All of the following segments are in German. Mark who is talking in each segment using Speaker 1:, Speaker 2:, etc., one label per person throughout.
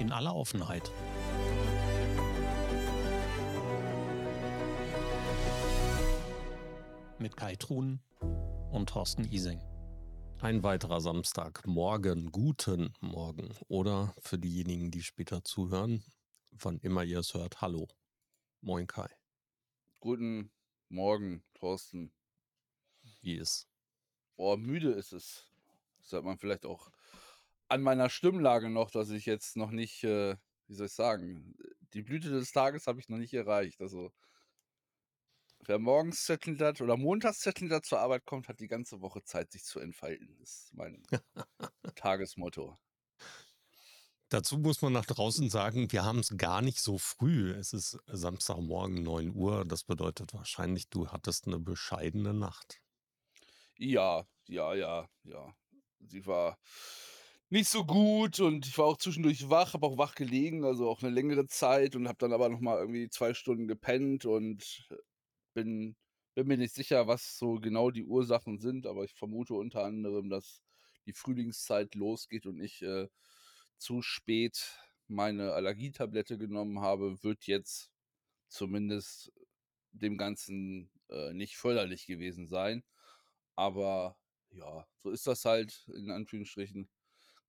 Speaker 1: in aller Offenheit. Mit Kai Truhn und Thorsten Ising. Ein weiterer Samstag. Morgen, guten Morgen. Oder für diejenigen, die später zuhören, wann immer ihr es hört, hallo. Moin Kai.
Speaker 2: Guten Morgen, Thorsten.
Speaker 1: Wie ist?
Speaker 2: Boah, müde ist es. Das hört man vielleicht auch an meiner Stimmlage noch, dass ich jetzt noch nicht, äh, wie soll ich sagen, die Blüte des Tages habe ich noch nicht erreicht. Also wer morgens zettelnd oder montags zettelnd zur Arbeit kommt, hat die ganze Woche Zeit, sich zu entfalten. Das ist mein Tagesmotto.
Speaker 1: Dazu muss man nach draußen sagen, wir haben es gar nicht so früh. Es ist Samstagmorgen 9 Uhr. Das bedeutet wahrscheinlich, du hattest eine bescheidene Nacht.
Speaker 2: Ja, ja, ja, ja. Sie war nicht so gut und ich war auch zwischendurch wach, habe auch wach gelegen, also auch eine längere Zeit und habe dann aber noch mal irgendwie zwei Stunden gepennt und bin bin mir nicht sicher, was so genau die Ursachen sind, aber ich vermute unter anderem, dass die Frühlingszeit losgeht und ich äh, zu spät meine Allergietablette genommen habe, wird jetzt zumindest dem Ganzen äh, nicht förderlich gewesen sein. Aber ja, so ist das halt in Anführungsstrichen.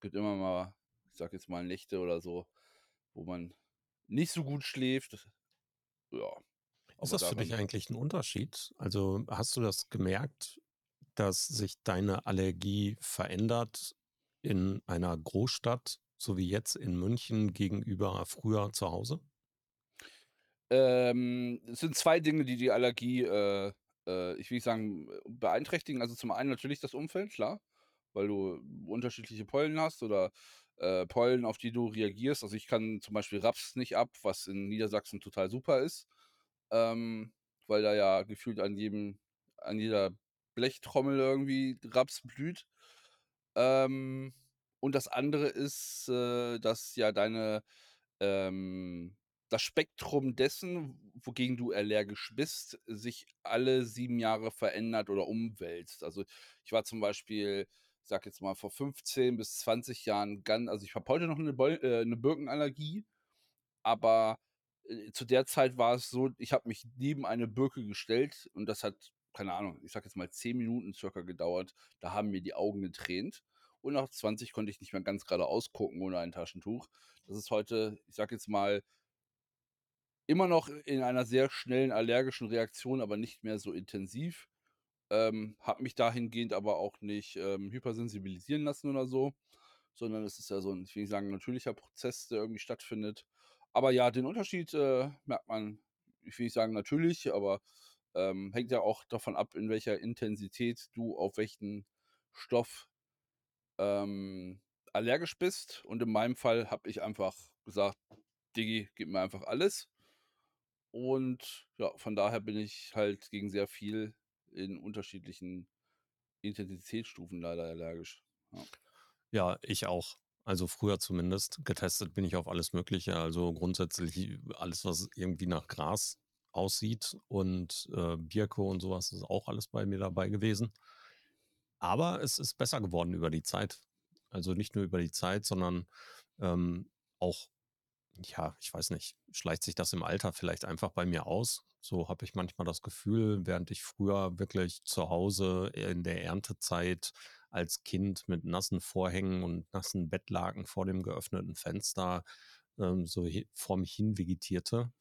Speaker 2: Gibt immer mal, ich sag jetzt mal Nächte oder so, wo man nicht so gut schläft. Ja.
Speaker 1: Ist das für dich eigentlich ein Unterschied? Also hast du das gemerkt, dass sich deine Allergie verändert in einer Großstadt, so wie jetzt in München gegenüber früher zu Hause?
Speaker 2: Ähm, es sind zwei Dinge, die die Allergie, äh, äh, ich will sagen, beeinträchtigen. Also zum einen natürlich das Umfeld, klar, weil du unterschiedliche Pollen hast oder äh, Pollen, auf die du reagierst. Also ich kann zum Beispiel Raps nicht ab, was in Niedersachsen total super ist, ähm, weil da ja gefühlt an jedem, an jeder Blechtrommel irgendwie Raps blüht. Ähm, und das andere ist, äh, dass ja deine, ähm, das Spektrum dessen, wogegen du allergisch bist, sich alle sieben Jahre verändert oder umwälzt. Also ich war zum Beispiel, sag jetzt mal, vor 15 bis 20 Jahren ganz, also ich habe heute noch eine, Bol äh, eine Birkenallergie, aber äh, zu der Zeit war es so, ich habe mich neben eine Birke gestellt und das hat, keine Ahnung, ich sag jetzt mal 10 Minuten circa gedauert. Da haben mir die Augen getränt. Und nach 20 konnte ich nicht mehr ganz gerade ausgucken ohne ein Taschentuch. Das ist heute, ich sag jetzt mal, immer noch in einer sehr schnellen allergischen Reaktion, aber nicht mehr so intensiv. Ähm, habe mich dahingehend aber auch nicht ähm, hypersensibilisieren lassen oder so, sondern es ist ja so ein, ich will nicht sagen, natürlicher Prozess, der irgendwie stattfindet. Aber ja, den Unterschied äh, merkt man, ich will nicht sagen natürlich, aber ähm, hängt ja auch davon ab, in welcher Intensität du auf welchen Stoff ähm, allergisch bist. Und in meinem Fall habe ich einfach gesagt, Diggi, gib mir einfach alles. Und ja, von daher bin ich halt gegen sehr viel in unterschiedlichen Intensitätsstufen leider allergisch. Ja,
Speaker 1: ja ich auch. Also früher zumindest. Getestet bin ich auf alles Mögliche. Also grundsätzlich alles, was irgendwie nach Gras aussieht und äh, Birke und sowas ist auch alles bei mir dabei gewesen. Aber es ist besser geworden über die Zeit. Also nicht nur über die Zeit, sondern ähm, auch, ja, ich weiß nicht, schleicht sich das im Alter vielleicht einfach bei mir aus. So habe ich manchmal das Gefühl, während ich früher wirklich zu Hause in der Erntezeit als Kind mit nassen Vorhängen und nassen Bettlaken vor dem geöffneten Fenster ähm, so vor mich hin vegetierte,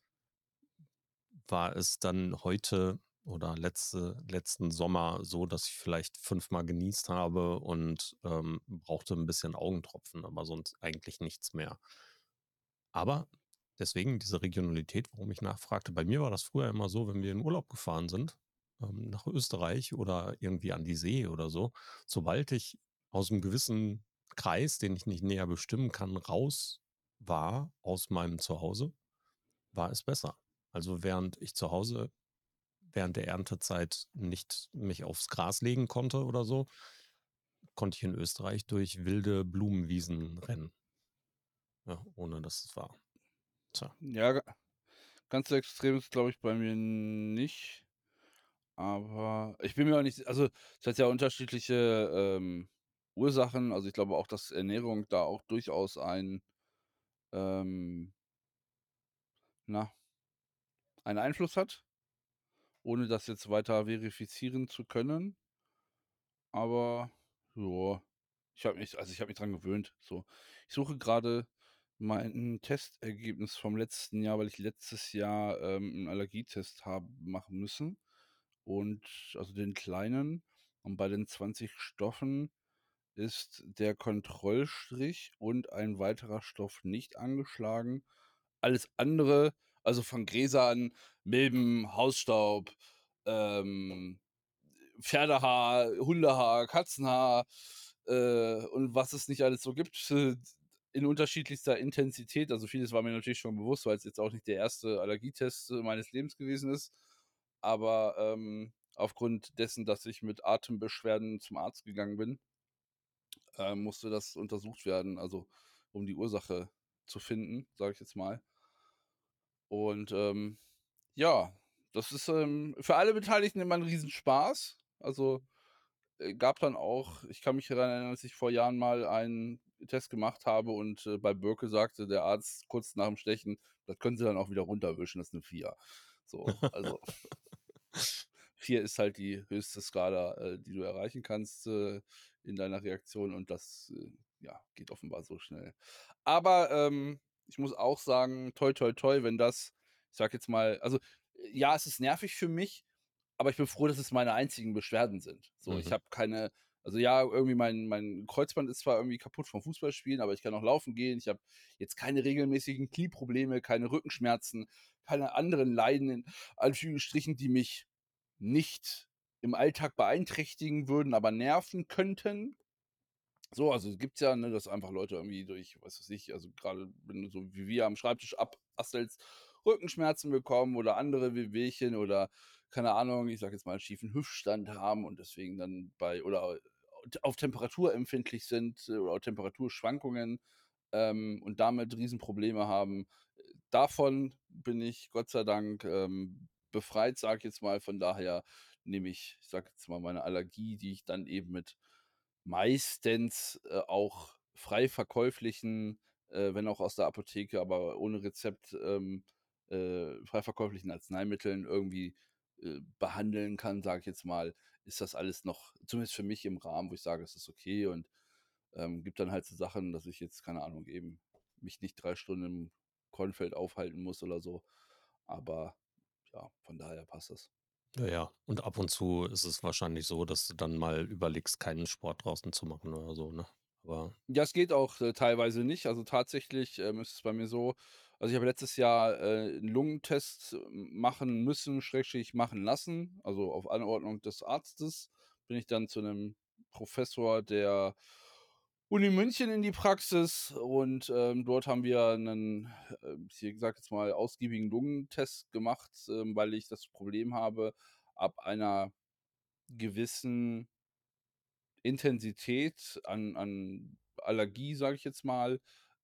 Speaker 1: war es dann heute oder letzte, letzten Sommer so, dass ich vielleicht fünfmal genießt habe und ähm, brauchte ein bisschen Augentropfen, aber sonst eigentlich nichts mehr. Aber deswegen diese Regionalität, warum ich nachfragte, bei mir war das früher immer so, wenn wir in Urlaub gefahren sind, ähm, nach Österreich oder irgendwie an die See oder so, sobald ich aus einem gewissen Kreis, den ich nicht näher bestimmen kann, raus war aus meinem Zuhause, war es besser. Also während ich zu Hause während der Erntezeit nicht mich aufs Gras legen konnte oder so, konnte ich in Österreich durch wilde Blumenwiesen rennen. Ja, ohne dass es war.
Speaker 2: Tja. Ja, ganz so extrem ist, glaube ich, bei mir nicht. Aber ich bin mir auch nicht, also es hat ja unterschiedliche ähm, Ursachen. Also ich glaube auch, dass Ernährung da auch durchaus ein ähm na einen Einfluss hat, ohne das jetzt weiter verifizieren zu können. Aber ja, ich habe mich also, ich habe mich dran gewöhnt, so. Ich suche grade mein Testergebnis vom letzten Jahr, weil ich letztes Jahr, ähm, 'n Allergietest habe machen müssen und also, den kleinen. Und bei den 20 Stoffen ist der Kontrollstrich und ein weiterer Stoff nicht angeschlagen. Alles andere, also, von Gräsern, Milben, Hausstaub, ähm, Pferdehaar, Hundehaar, Katzenhaar, äh, und was es nicht alles so gibt, in unterschiedlichster Intensität. Also, vieles war mir natürlich schon bewusst, weil's jetzt auch nicht der erste Allergietest, äh, meines Lebens gewesen ist. Aber, ähm, aufgrund dessen, dass ich mit Atembeschwerden zum Arzt gegangen bin ähm, musste das untersucht werden, also, um die Ursache zu finden, sage ich jetzt mal. Und, ähm, ja, das ist, ähm, für alle Beteiligten immer 'n Riesenspaß. Also, äh, gab dann auch ich kann mich daran erinnern, als ich vor Jahren mal einen Test gemacht habe und, äh, bei Birke sagte der Arzt kurz nach'm Stechen: „Das können Sie dann auch wieder runterwischen, das ist 'ne 4.“ So, also 4 ist halt die höchste Skala, äh, die du erreichen kannst, äh, in deiner Reaktion und das, äh, ja, geht offenbar so schnell. Aber, ähm, ich muss auch sagen, toi, toi, toi, wenn das, ich sage jetzt mal also, ja, es ist nervig für mich, aber ich bin froh, dass es meine einzigen Beschwerden sind. So, ich
Speaker 1: Mhm.
Speaker 2: habe keine also, ja, irgendwie mein mein Kreuzband ist zwar irgendwie kaputt vom Fußballspielen, aber ich kann noch laufen gehen. Ich habe jetzt keine regelmäßigen Knieprobleme, keine Rückenschmerzen, keine anderen Leiden in Anführungsstrichen, die mich nicht im Alltag beeinträchtigen würden, aber nerven könnten. So, also, gibt's ja, ne, dass einfach Leute irgendwie durch, was weiß ich also, grade wenn du so wie wir am Schreibtisch abhastelst, Rückenschmerzen bekommen oder andere Wehwehchen oder keine Ahnung, ich sage jetzt mal, schiefen Hüftstand haben und deswegen dann bei oder auf Temperatur empfindlich sind oder Temperaturschwankungen, ähm, und damit Riesenprobleme haben. Davon bin ich Gott sei Dank, ähm, befreit, sage ich jetzt mal. Von daher nehme ich, ich sage jetzt mal, meine Allergie, die ich dann eben mit meistens, äh, auch frei verkäuflichen, äh, wenn auch aus der Apotheke, aber ohne Rezept, ähm, äh, frei verkäuflichen Arzneimitteln irgendwie, äh, behandeln kann, sage ich jetzt mal, ist das alles noch zumindest für mich im Rahmen, wo ich sage, es ist okay und, ähm, gibt dann halt so Sachen, dass ich jetzt, keine Ahnung, eben mich nicht 3 Stunden im Kornfeld aufhalten muss oder so. Aber ja, von daher passt das.
Speaker 1: Ja, ja. Und ab und zu ist es wahrscheinlich so, dass du dann mal überlegst, keinen Sport draußen zu machen oder so, ne? Aber
Speaker 2: Ja, es geht auch, äh, teilweise nicht. Also, tatsächlich, ähm, ist es bei mir so also, ich habe letztes Jahr, äh, 'n Lungentest machen müssen, Schrägstrich machen lassen. Also, auf Anordnung des Arztes bin ich dann zu 'nem Professor der Uni München in die Praxis und, ähm, dort haben wir 'nen, äh, ich sage jetzt mal, ausgiebigen Lungentest gemacht, ähm, weil ich das Problem habe, ab einer gewissen Intensität an an Allergie, sage ich jetzt mal,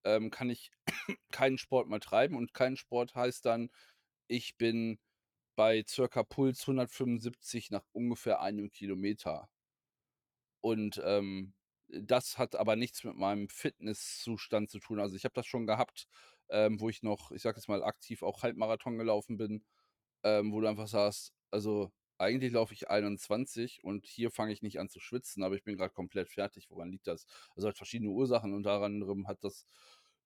Speaker 2: ähm, kann ich keinen Sport mehr treiben und kein Sport heißt dann, ich bin bei circa Puls 175 nach ungefähr 1 Kilometer. Und, ähm, das hat aber nichts mit meinem Fitnesszustand zu tun. Also, ich habe das schon gehabt, ähm, wo ich noch, ich sage jetzt mal, aktiv auch Halbmarathon gelaufen bin, ähm, wo du einfach sagst: „Also, eigentlich laufe ich 21 und hier fange ich nicht an zu schwitzen, aber ich bin grad komplett fertig. Woran liegt das?“ Also, hat verschiedene Ursachen, unter anderem hat das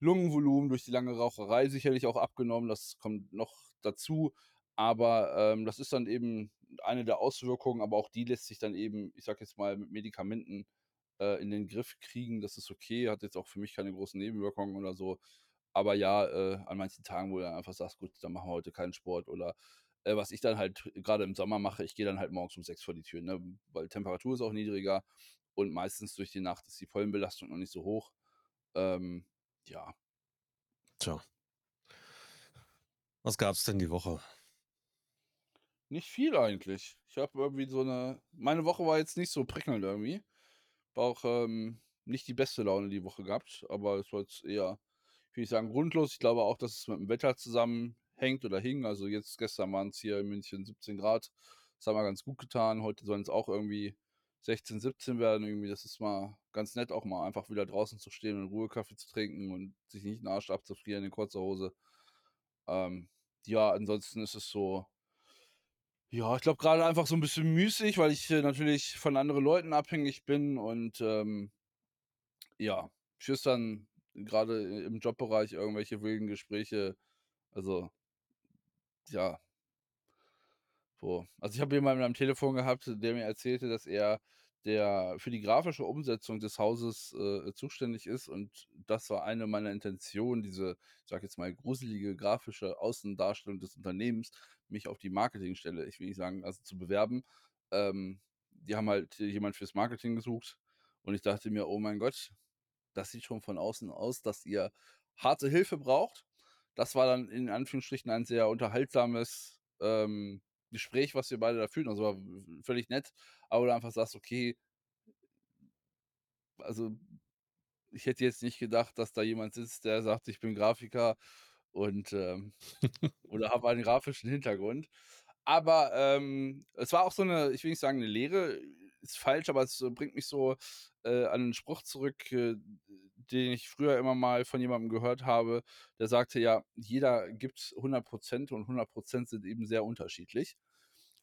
Speaker 2: Lungenvolumen durch die lange Raucherei sicherlich auch abgenommen. Das kommt noch dazu. Aber, ähm, das ist dann eben eine der Auswirkungen, aber auch die lässt sich dann eben, ich sage jetzt mal, mit Medikamenten, äh, in den Griff kriegen. Das ist okay, hat jetzt auch für mich keine großen Nebenwirkungen oder so. Aber ja, äh, an manchen Tagen, wo du dann einfach sagst: „Gut, dann machen wir heute keinen Sport“ oder, äh, was ich dann halt grade im Sommer mache, ich gehe dann halt morgens um 6 vor die Tür, ne? Weil Temperatur ist auch niedriger und meistens durch die Nacht ist die Pollenbelastung noch nicht so hoch. Ähm, ja.
Speaker 1: Tja. Was gab's denn die Woche?
Speaker 2: Nicht viel eigentlich. Ich habe irgendwie so 'ne meine Woche war jetzt nicht so prickelnd irgendwie. War auch, ähm, nicht die beste Laune die Woche gehabt, aber es war jetzt eher, ich will nicht sagen grundlos. Ich glaube auch, dass es mit'm Wetter zusammenhängt oder hing. Also, jetzt gestern waren's hier in München 17 C. Das hat mal ganz gut getan. Heute sollen's auch irgendwie 16, 17 werden irgendwie. Das ist mal ganz nett, auch mal einfach wieder draußen zu stehen und Ruhe Kaffee zu trinken und sich nicht 'n Arsch abzufrieren in kurzer Hose. Ähm, ja, ansonsten ist es so ja, ich glaube grade einfach so 'n bisschen müßig, weil ich, äh, natürlich von anderen Leuten abhängig bin und, ähm ja, schüchtern grade i im Jobbereich irgendwelche wilden Gespräche, also ja. So, also, ich habe jemanden am Telefon gehabt, der mir erzählte, dass er der für die grafische Umsetzung des Hauses, äh, zuständig ist und das war eine meiner Intentionen, diese, ich sage jetzt mal, gruselige grafische Außendarstellung des Unternehmens, mich auf die Marketingstelle ich will nicht sagen, also, zu bewerben. Ähm, die haben halt jemand fürs Marketing gesucht und ich dachte mir: „Oh mein Gott, das sieht schon von außen aus, dass ihr harte Hilfe braucht.“ Das war dann in Anführungsstrichen ein sehr unterhaltsames, ähm, Gespräch, was wir beide da führten. Also, war völlig nett, aber du einfach sagst: „Okay“ also, ich hätte jetzt nicht gedacht, dass da jemand sitzt, der sagt: „Ich bin Grafiker und, ähm oder habe einen grafischen Hintergrund.“ Aber, ähm, es war auch so 'ne ich will nicht sagen 'ne Lehre, ist falsch, aber es bringt mich so, äh, an 'nen Spruch zurück, äh, den ich früher immer mal von jemandem gehört habe, der sagte: „Ja, jeder gibt 100 % und 100 % sind eben sehr unterschiedlich.“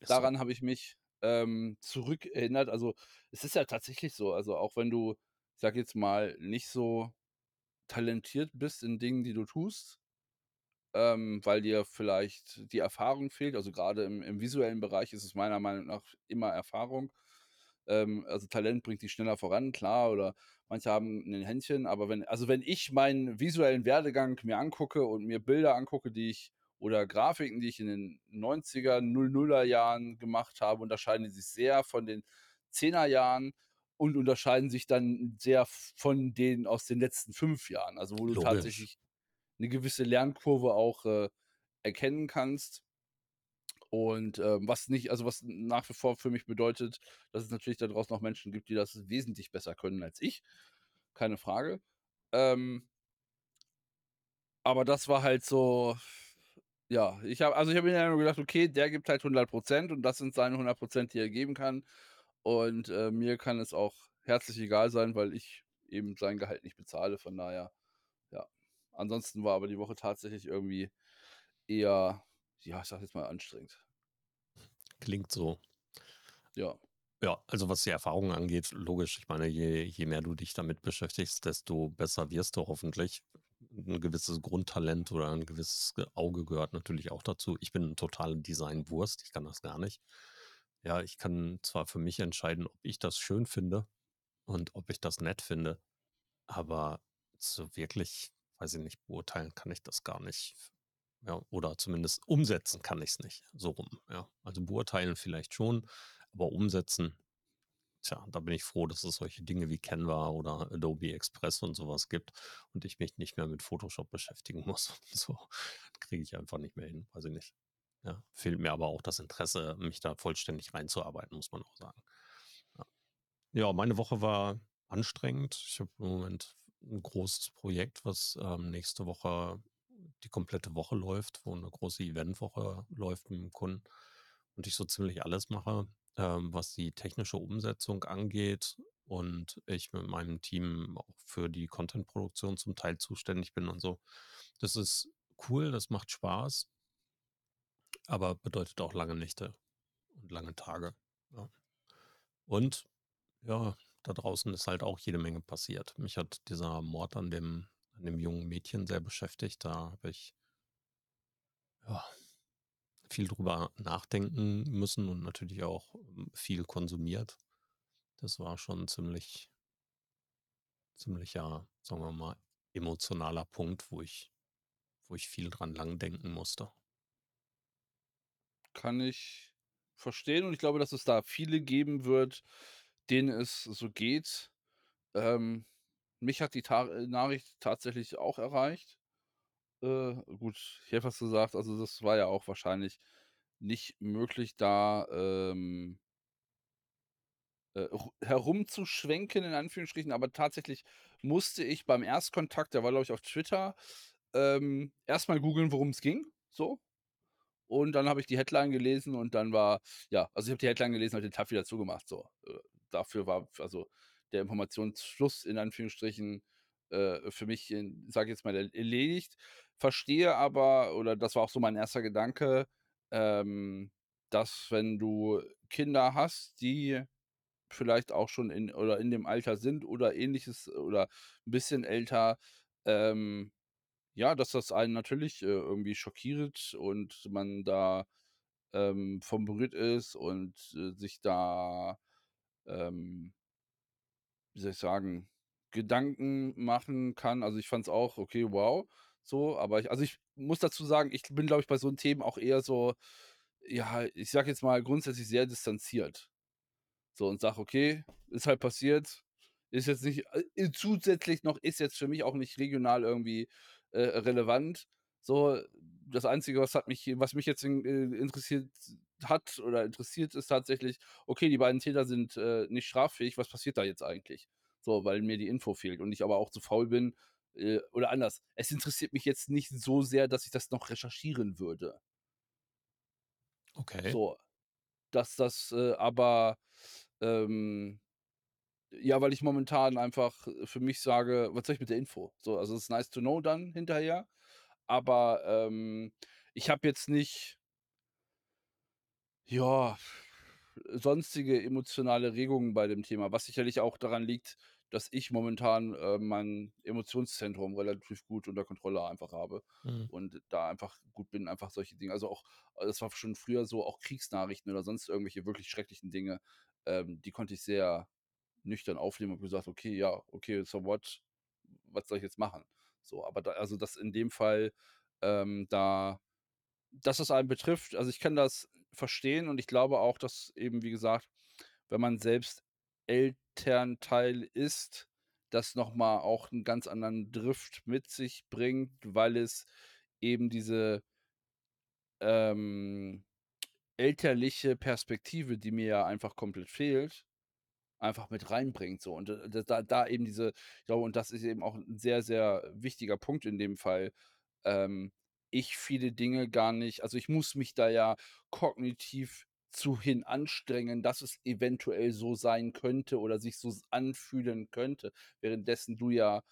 Speaker 1: Ist so.
Speaker 2: Daran habe ich mich, ähm, zurückerinnert. Also, es ist ja tatsächlich so, also, auch wenn du, ich sage jetzt mal, nicht so talentiert bist in Dingen, die du tust, ähm, weil dir vielleicht die Erfahrung fehlt. Also, grade im im visuellen Bereich ist es meiner Meinung nach immer Erfahrung. Ähm, also, Talent bringt dich schneller voran, klar, oder manche haben 'nen Händchen, aber wenn also, wenn ich meinen visuellen Werdegang mir angucke und mir Bilder angucke, die ich oder Grafiken, die ich in den 90er, 00er Jahren gemacht habe, unterscheiden die sich sehr von den 10er Jahren und unterscheiden sich dann sehr von denen aus den letzten 5 Jahren, also, wo du
Speaker 1: Logisch.
Speaker 2: tatsächlich 'ne gewisse Lernkurve auch, äh, erkennen kannst. Und, ähm, was nicht also, was nach wie vor für mich bedeutet, dass es natürlich da draußen noch Menschen gibt, die das wesentlich besser können als ich, keine Frage. Ähm aber das war halt so ja, ich habe also, ich habe mir nur gedacht: „Okay, der gibt halt 100 % und das sind seine 100 %, die er geben kann und, äh, mir kann es auch herzlich egal sein, weil ich eben sein Gehalt nicht bezahle.“ Von daher, ja. Ansonsten war aber die Woche tatsächlich irgendwie eher, ja, ich sage jetzt mal, anstrengend.
Speaker 1: Klingt so.
Speaker 2: Ja.
Speaker 1: Ja, also, was die Erfahrung angeht, logisch. Ich meine, je je mehr du dich damit beschäftigst, desto besser wirst du hoffentlich. 'N gewisses Grundtalent oder 'n gewisses ge Auge gehört natürlich auch dazu. Ich bin 'n totaler Design-Wurst, ich kann das gar nicht. Ja, ich kann zwar für mich entscheiden, ob ich das schön finde und ob ich das nett finde, aber so wirklich, weiß ich nicht, beurteilen kann ich das gar nicht. Ja, oder zumindest umsetzen kann ich's nicht, so rum, ja. Also, beurteilen vielleicht schon, aber umsetzen, tja, da bin ich froh, dass es solche Dinge wie Canva oder Adobe Express und so was gibt und ich mich nicht mehr mit Photoshop beschäftigen muss. So, kriege ich einfach nicht mehr hin, weiß ich nicht. Ja, fehlt mir aber auch das Interesse, mich da vollständig reinzuarbeiten, muss man auch sagen. Ja. Ja, meine Woche war anstrengend. Ich habe im Moment 'n großes Projekt, was, ähm, nächste Woche die komplette Woche läuft, wo 'ne große Eventwoche läuft mit'm Kunden und ich so ziemlich alles mache, ähm, was die technische Umsetzung angeht und ich mit meinem Team auch für die Content-Produktion zum Teil zuständig bin und so. Das ist cool, das macht Spaß aber bedeutet auch lange Nächte und lange Tage, ja. Und, ja, da draußen ist halt auch jede Menge passiert. Mich hat dieser Mord an dem dem jungen Mädchen sehr beschäftigt. Da habe ich ja, viel drüber nachdenken müssen und natürlich auch, hm, viel konsumiert. Das war schon ziemlich ziemlicher, sagen wir mal, emotionaler Punkt, wo ich wo ich viel dran lang denken musste.
Speaker 2: Kann ich verstehen und ich glaube, dass es da viele geben wird, denen es so geht. Ähm, mich hat die Ta äh, Nachricht tatsächlich auch erreicht. Äh, gut, ich hätte fast gesagt, also, das war ja auch wahrscheinlich nicht möglich, da, ähm äh, ru herumzuschwenken in Anführungsstrichen, aber tatsächlich musste ich beim Erstkontakt, der war, glaube ich, auf Twitter, ähm, erst mal googeln, worum's ging, so. Und dann habe ich die Headline gelesen und dann war ja, also, ich habe die Headline gelesen, habe den Tab wieder zugemacht, so. Äh dafür war also, der Informationsfluss in Anführungsstrichen, äh, für mich sage ich jetzt mal, erledigt. Verstehe aber oder das war auch so mein erster Gedanke, ähm, dass wenn du Kinder hast, die vielleicht auch schon in oder in dem Alter sind oder Ähnliches oder 'n bisschen älter, ähm, ja, dass das einen natürlich, äh, irgendwie schockiert und man da, ähm, von berührt ist und, äh, sich da, ähm wie soll ich sagen, Gedanken machen kann. Also, ich fand es auch okay, wow, so, aber ich also, ich muss dazu sagen, ich bin, glaube ich, bei so Themen auch eher so, ja, ich sage jetzt mal grundsätzlich sehr distanziert. So und sage: „Okay, ist halt passiert, ist jetzt nicht äh, zusätzlich noch ist jetzt für mich auch nicht regional irgendwie, äh, relevant.“ So, das Einzige, was hat mich was mich jetzt in äh, interessiert hat oder interessiert, ist tatsächlich: Okay, die beiden Täter sind, äh, nicht straffähig, was passiert da jetzt eigentlich? So, weil mir die Info fehlt und ich aber auch zu faul bin äh, oder anders, es interessiert mich jetzt nicht so sehr, dass ich das noch recherchieren würde.
Speaker 1: Okay.
Speaker 2: So, dass das, äh, aber, ähm ja, weil ich momentan einfach für mich sage: „Was soll ich mit der Info?“ So, also, es ist nice to know dann hinterher, aber, ähm, ich habe jetzt nicht ja, sonstige emotionale Regungen bei dem Thema, was sicherlich auch daran liegt, dass ich momentan, äh, mein Emotionszentrum relativ gut unter Kontrolle einfach habe
Speaker 1: Mhm.
Speaker 2: und da einfach gut bin, einfach solche Dinge also, auch es war schon früher so, auch Kriegsnachrichten oder sonst irgendwelche wirklich schrecklichen Dinge, ähm, die konnte ich sehr nüchtern aufnehmen und gesagt: „Okay, ja, okay, so what? Was soll ich jetzt machen?“ So, aber da also, das in dem Fall, ähm, da dass es einen betrifft also, ich kann das verstehen und ich glaube auch, dass eben, wie gesagt, wenn man selbst Elternteil ist, das noch mal auch 'n ganz anderen Drift mit sich bringt, weil es eben diese ähm, elterliche Perspektive, die mir ja einfach komplett fehlt, einfach mit reinbringt so und, äh, da da eben diese ich glaube, und das ist eben auch 'n sehr, sehr wichtiger Punkt in dem Fall, ähm, ich viele Dinge gar nicht also, ich muss mich da ja kognitiv zu hin anstrengen, dass es eventuell so sein könnte oder sich so anfühlen könnte, währenddessen du ja,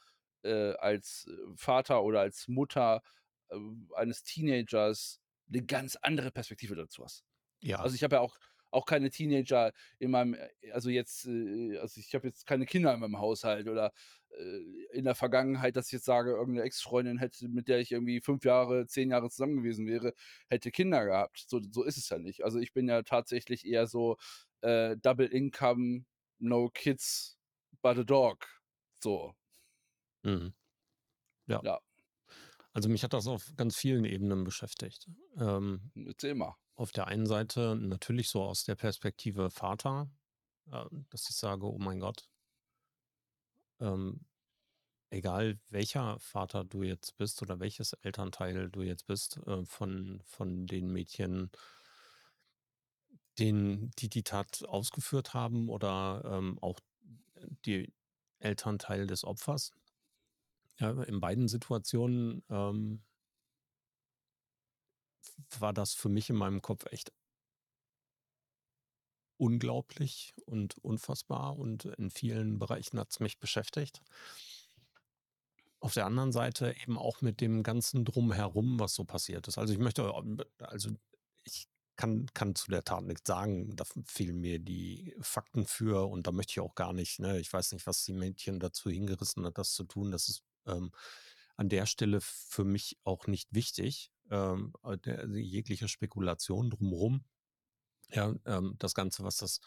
Speaker 2: äh, als, äh, Vater oder als Mutter, äh, eines Teenagers 'ne ganz andere Perspektive dazu hast.
Speaker 1: Ja.
Speaker 2: Also, ich habe ja auch auch keine Teenager in meinem äh, also, jetzt, äh also, ich habe jetzt keine Kinder in meinem Haushalt oder, äh, in der Vergangenheit, dass ich jetzt sage, irgend 'ne Ex-Freundin hätte, mit der ich irgendwie 5 Jahre, 10 Jahre zusammen gewesen wäre, hätte Kinder gehabt. So so ist es ja nicht. Also, ich bin ja tatsächlich eher so, äh, Double Income, no kids, but a dog, so.
Speaker 1: Mhm. Ja.
Speaker 2: Ja.
Speaker 1: Also, mich hat das auf ganz vielen Ebenen beschäftigt. Ähm,
Speaker 2: Erzähl mal.
Speaker 1: Auf der einen Seite natürlich so aus der Perspektive Vater, äh, dass ich sage: „Oh mein Gott“ ähm, egal welcher Vater du jetzt bist oder welches Elternteil du jetzt bist, äh, von von den Mädchen den die die Tat ausgeführt haben oder, ähm, auch die Elternteil des Opfers. Ja, in beiden Situationen, ähm war das für mich in meinem Kopf echt unglaublich und unfassbar und in vielen Bereichen hat's mich beschäftigt. Auf der anderen Seite eben auch mit dem Ganzen Drumherum, was so passiert ist. Also, ich möchte also, ich kann kann zu der Tat nichts sagen. Da fehlen mir die Fakten für und da möchte ich auch gar nicht, ne ich weiß nicht, was die Mädchen dazu hingerissen hat, das zu tun. Das ist, ähm, an der Stelle für mich auch nicht wichtig, ähm, äh, der jegliche Spekulation drumrum. Ja, ähm, das Ganze, was das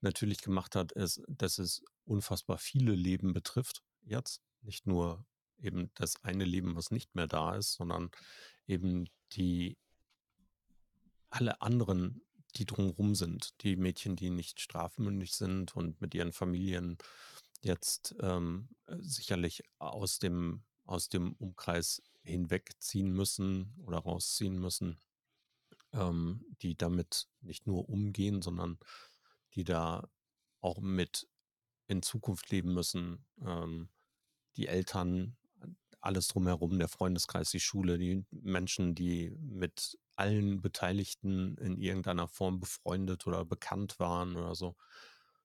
Speaker 1: natürlich gemacht hat, ist, dass es unfassbar viele Leben betrifft jetzt. Nicht nur eben das eine Leben, was nicht mehr da ist, sondern eben die alle anderen, die drumrum sind. Die Mädchen, die nicht strafmündig sind und mit ihren Familien jetzt, ähm, äh, sicherlich aus dem aus dem Umkreis hinwegziehen müssen oder rausziehen müssen, ähm, die damit nicht nur umgehen, sondern die da auch mit in Zukunft leben müssen. Ähm, die Eltern, alles drumherum, der Freundeskreis, die Schule, die Menschen, die mit allen Beteiligten in irgendeiner Form befreundet oder bekannt waren oder so.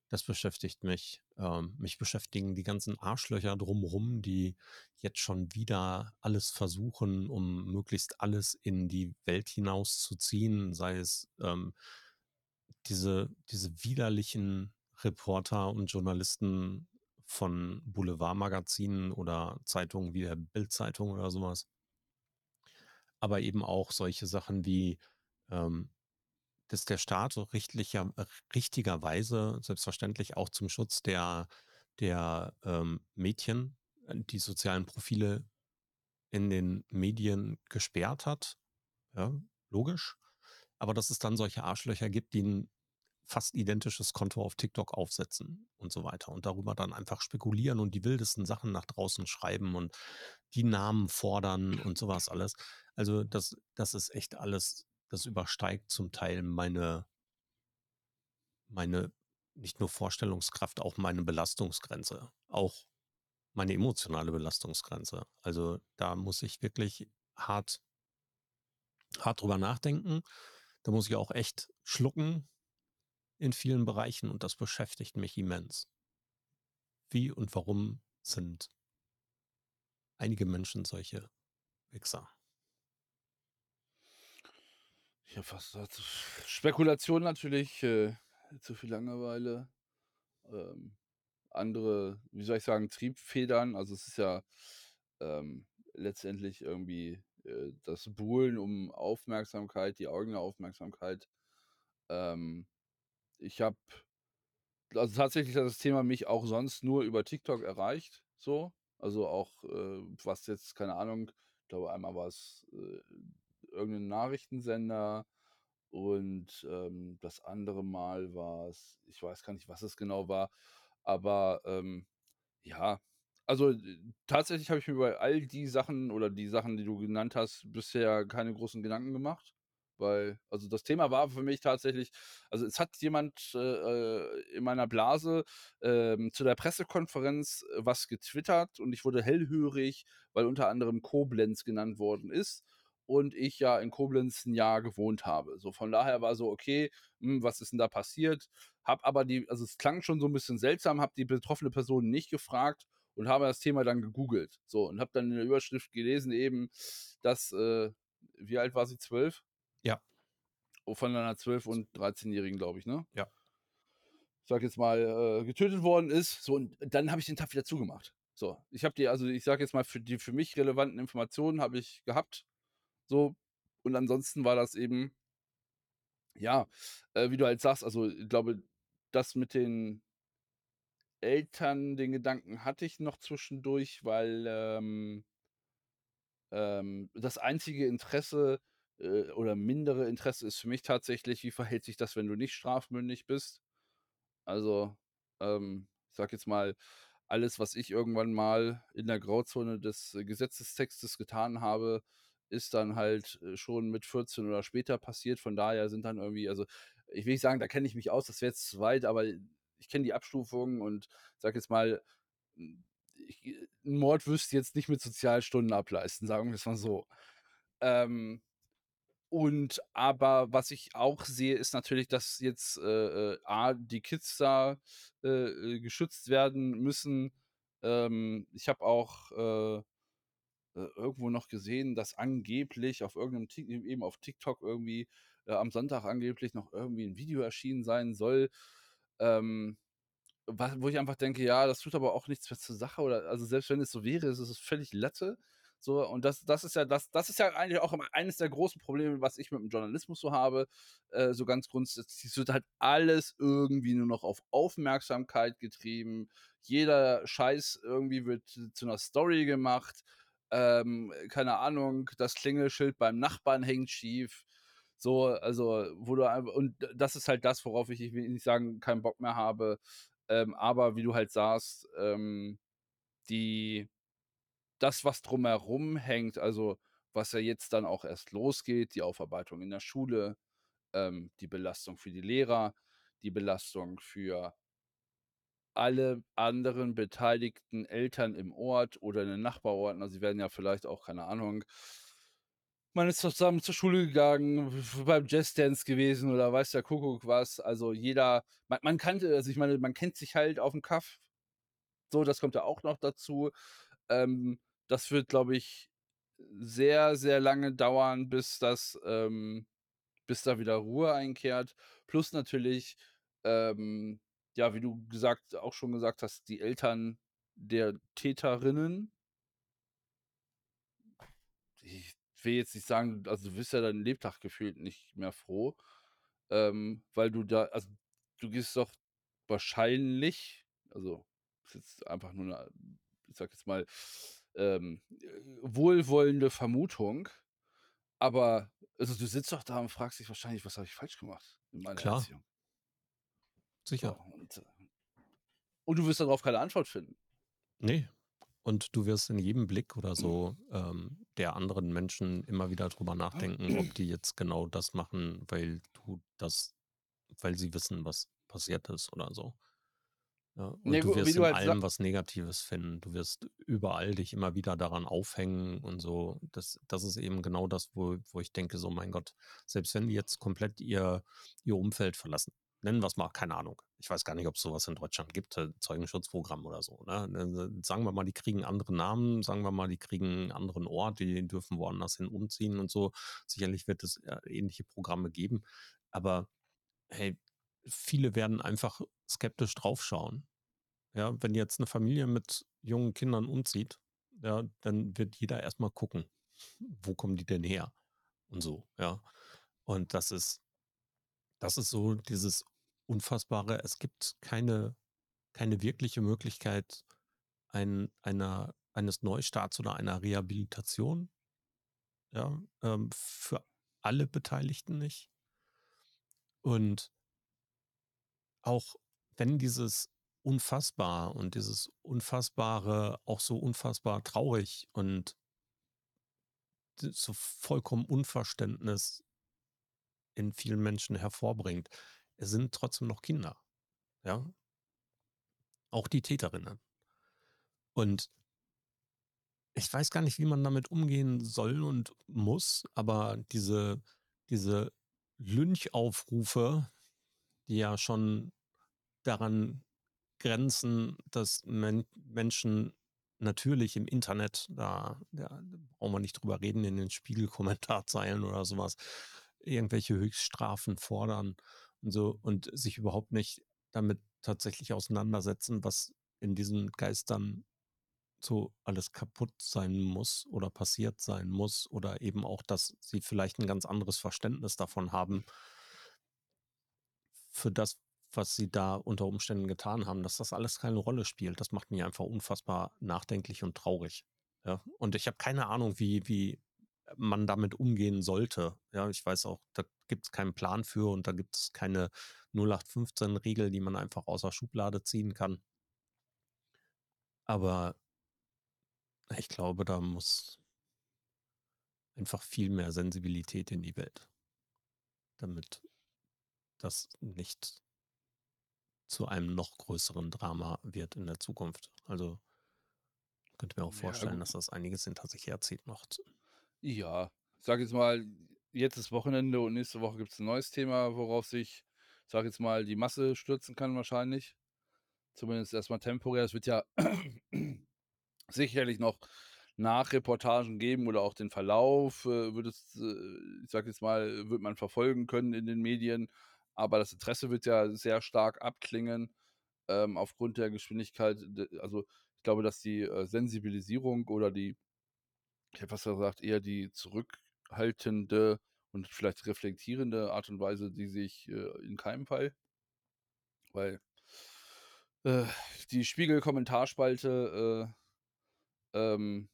Speaker 1: Das beschäftigt mich. Ähm, mich beschäftigen die ganzen Arschlöcher drumrum, die jetzt schon wieder alles versuchen, um möglichst alles in die Welt hinauszuziehen, sei es ähm, diese, diese widerlichen Reporter und Journalisten von Boulevardmagazinen oder Zeitungen wie der Bild-Zeitung oder sowas. Aber eben auch solche Sachen wie, ähm, dass der Staat so richtlicher, äh, richtigerweise selbstverständlich auch zum Schutz der, der ähm, Mädchen äh, die sozialen Profile in den Medien gesperrt hat. Ja, logisch. Aber dass es dann solche Arschlöcher gibt, die ein fast identisches Konto auf TikTok aufsetzen und so weiter und darüber dann einfach spekulieren und die wildesten Sachen nach draußen schreiben und die Namen fordern und sowas alles. Also das, das ist echt alles, das übersteigt zum Teil meine, meine nicht nur Vorstellungskraft, auch meine Belastungsgrenze, auch meine emotionale Belastungsgrenze. Also da muss ich wirklich hart, hart drüber nachdenken. Da muss ich auch echt schlucken in vielen Bereichen und das beschäftigt mich immens. Wie und warum sind einige Menschen solche Wichser?
Speaker 2: Ja, was dazu? Spekulation natürlich, äh, zu viel Langeweile. Ähm, andere, wie soll ich sagen, Triebfedern. Also es ist ja ähm, letztendlich irgendwie äh, das Buhlen um Aufmerksamkeit, die eigene Aufmerksamkeit. Ähm, ich habe also tatsächlich hat das Thema mich auch sonst nur über TikTok erreicht, so. Also auch, äh, was jetzt, keine Ahnung, ich glaube einmal war es äh, irgendein Nachrichtensender und ähm, das andere Mal war es, ich weiß gar nicht, was es genau war, aber ähm, ja, also äh, tatsächlich habe ich mir über all die Sachen oder die Sachen, die du genannt hast, bisher keine großen Gedanken gemacht. Weil, also das Thema war für mich tatsächlich, also es hat jemand äh, äh, in meiner Blase ähm, zu der Pressekonferenz äh, was getwittert und ich wurde hellhörig, weil unter anderem Koblenz genannt worden ist und ich ja in Koblenz ein Jahr gewohnt habe. So von daher war so, okay, hm, was ist denn da passiert? Hab aber die, also es klang schon so ein bisschen seltsam, habe die betroffene Person nicht gefragt und habe das Thema dann gegoogelt. So und habe dann in der Überschrift gelesen eben, dass, äh, wie alt war sie, zwölf?
Speaker 1: Ja.
Speaker 2: Oh, von einer 12- und 13-Jährigen, glaube ich, ne?
Speaker 1: Ja.
Speaker 2: Ich sag jetzt mal, äh, getötet worden ist. So, und dann habe ich den Tab wieder zugemacht. So, ich habe die, also ich sage jetzt mal, für die für mich relevanten Informationen habe ich gehabt. So, und ansonsten war das eben, ja, äh, wie du halt sagst, also ich glaube, das mit den Eltern, den Gedanken hatte ich noch zwischendurch, weil ähm, ähm, das einzige Interesse äh, oder mindere Interesse ist für mich tatsächlich, wie verhält sich das, wenn du nicht strafmündig bist? Also, ähm, ich sage jetzt mal, alles, was ich irgendwann mal in der Grauzone des äh, Gesetzestextes getan habe, ist dann halt äh, schon mit 14 oder später passiert. Von daher sind dann irgendwie, also ich will nicht sagen, da kenne ich mich aus, das wäre jetzt zu weit, aber ich kenne die Abstufungen und sage jetzt mal, ich, ein Mord wüsste jetzt nicht mit Sozialstunden ableisten, sagen wir es mal so. Ähm, und aber was ich auch sehe, ist natürlich, dass jetzt äh, äh, A, die Kids da äh, äh geschützt werden müssen. Ähm, ich habe auch äh, äh, irgendwo noch gesehen, dass angeblich auf irgendeinem eben auf TikTok irgendwie am Sonntag angeblich noch irgendwie ein Video erschienen sein soll. Ähm, wo ich einfach denke, ja, das tut aber auch nichts mehr zur Sache oder also selbst wenn es so wäre, ist es völlig Latte. So, und das, das ist ja, das, das ist ja eigentlich auch eines der großen Probleme, was ich mit dem Journalismus so habe. Äh, so ganz grundsätzlich, wird halt alles irgendwie nur noch auf Aufmerksamkeit getrieben. Jeder Scheiß irgendwie wird zu einer Story gemacht. Ähm, keine Ahnung, das Klingelschild beim Nachbarn hängt schief. So, also, wo du und das ist halt das, worauf ich, ich will nicht sagen, keinen Bock mehr habe. Ähm, aber wie du halt sagst, ähm, die das, was drumherum hängt, also was ja jetzt dann auch erst losgeht, die Aufarbeitung in der Schule, ähm, die Belastung für die Lehrer, die Belastung für alle anderen beteiligten Eltern im Ort oder in den Nachbarorten. Also sie werden ja vielleicht auch, keine Ahnung, man ist zusammen zur Schule gegangen, beim Jazzdance gewesen oder weiß der Kuckuck was. Also, jeder man man kannte also, ich meine, man kennt sich halt aufm Kaff. So, das kommt ja auch noch dazu. Ähm, das wird, glaube ich, sehr, sehr lange dauern, bis das ähm, bis da wieder Ruhe einkehrt. Plus natürlich, ähm, ja, wie du gesagt auch schon gesagt hast, die Eltern der Täterinnen. Ich will jetzt nicht sagen also, du wirst ja dein Lebtag gefühlt nicht mehr froh, ähm, weil du da also, du gehst doch wahrscheinlich also, ist jetzt einfach nur 'ne, ich sage jetzt mal, ähm, äh, wohlwollende Vermutung, aber also, du sitzt doch da und fragst dich wahrscheinlich: „Was habe ich falsch gemacht in meiner
Speaker 1: Klar.
Speaker 2: Erziehung?“ So,
Speaker 1: Sicher.
Speaker 2: und, äh und du wirst darauf keine Antwort finden.
Speaker 1: Ne. Und du wirst in jedem Blick oder so, ähm, der anderen Menschen immer wieder drüber nachdenken, ob die jetzt genau das machen, weil du das weil sie wissen, was passiert ist oder so. Ja, und du
Speaker 2: wo wie
Speaker 1: wirst
Speaker 2: du
Speaker 1: in
Speaker 2: halt
Speaker 1: allem was Negatives finden. Du wirst überall dich immer wieder daran aufhängen und so. Das das ist eben genau das, wo wo ich denke, so: „Mein Gott, selbst wenn die jetzt komplett ihr ihr Umfeld verlassen“, nennen wir's mal, keine Ahnung. Ich weiß gar nicht, ob's so was in Deutschland gibt, äh, Zeugenschutzprogramm oder so, ne? Ne, s sagen wir mal, die kriegen 'n anderen Namen, sagen wir mal, die kriegen 'n anderen Ort, die dürfen woanders hin umziehen und so. Sicherlich wird es, äh, ähnliche Programme geben, aber hey, viele werden einfach skeptisch drauf schauen. Ja, wenn jetzt 'ne Familie mit jungen Kindern umzieht, ja, dann wird jeder erst mal gucken: „Wo kommen die denn her?“ Und so, ja. Und das ist das ist so dieses Unfassbare. Es gibt keine keine wirkliche Möglichkeit ein einer eines Neustarts oder einer Rehabilitation. Ja, ähm, für alle Beteiligten nicht. Und auch wenn dieses Unfassbar und dieses Unfassbare auch so unfassbar traurig und so vollkommen Unverständnis in vielen Menschen hervorbringt. Es sind trotzdem noch Kinder, ja? Auch die Täterinnen. Und ich weiß gar nicht, wie man damit umgehen soll und muss, aber diese diese Lynchaufrufe, die ja schon daran grenzen, dass Men Menschen natürlich im Internet, da da brauchen wir nicht drüber reden, in den Spiegel-Kommentarzeilen oder so was, irgendwelche Höchststrafen fordern und so und sich überhaupt nicht damit tatsächlich auseinandersetzen, was in diesen Geistern so alles kaputt sein muss oder passiert sein muss oder eben auch, dass sie vielleicht 'n ganz anderes Verständnis davon haben für das, was sie da unter Umständen getan haben, dass das alles keine Rolle spielt. Das macht mich einfach unfassbar nachdenklich und traurig, ja? Und ich habe keine Ahnung, wie wie man damit umgehen sollte. Ja, ich weiß auch, da gibt's keinen Plan für und da gibt's keine 08/15-Regel, die man einfach aus der Schublade ziehen kann. Aber ich glaube, da muss einfach viel mehr Sensibilität in die Welt. Damit das nicht zu einem noch größeren Drama wird in der Zukunft. Also könnte mir auch
Speaker 2: Ja,
Speaker 1: vorstellen,
Speaker 2: gu
Speaker 1: dass das einiges hinter sich herzieht noch
Speaker 2: Ja, sage jetzt mal, jetzt ist Wochenende und nächste Woche gibt's 'n neues Thema, worauf sich, sage jetzt mal, die Masse stürzen kann wahrscheinlich. Zumindest erst mal temporär. Es wird ja sicherlich noch Nachreportagen geben oder auch den Verlauf, äh, wird es, äh, ich sage jetzt mal wird man verfolgen können in den Medien, aber das Interesse wird ja sehr stark abklingen, ähm, aufgrund der Geschwindigkeit d also, ich glaube, dass die, äh, Sensibilisierung oder die ich hätte fast gesagt, eher die zurückhaltende und vielleicht reflektierende Art und Weise, die sehe ich, äh, in keinem Fall. Weil äh, die Spiegel-Kommentarspalte, äh, ähm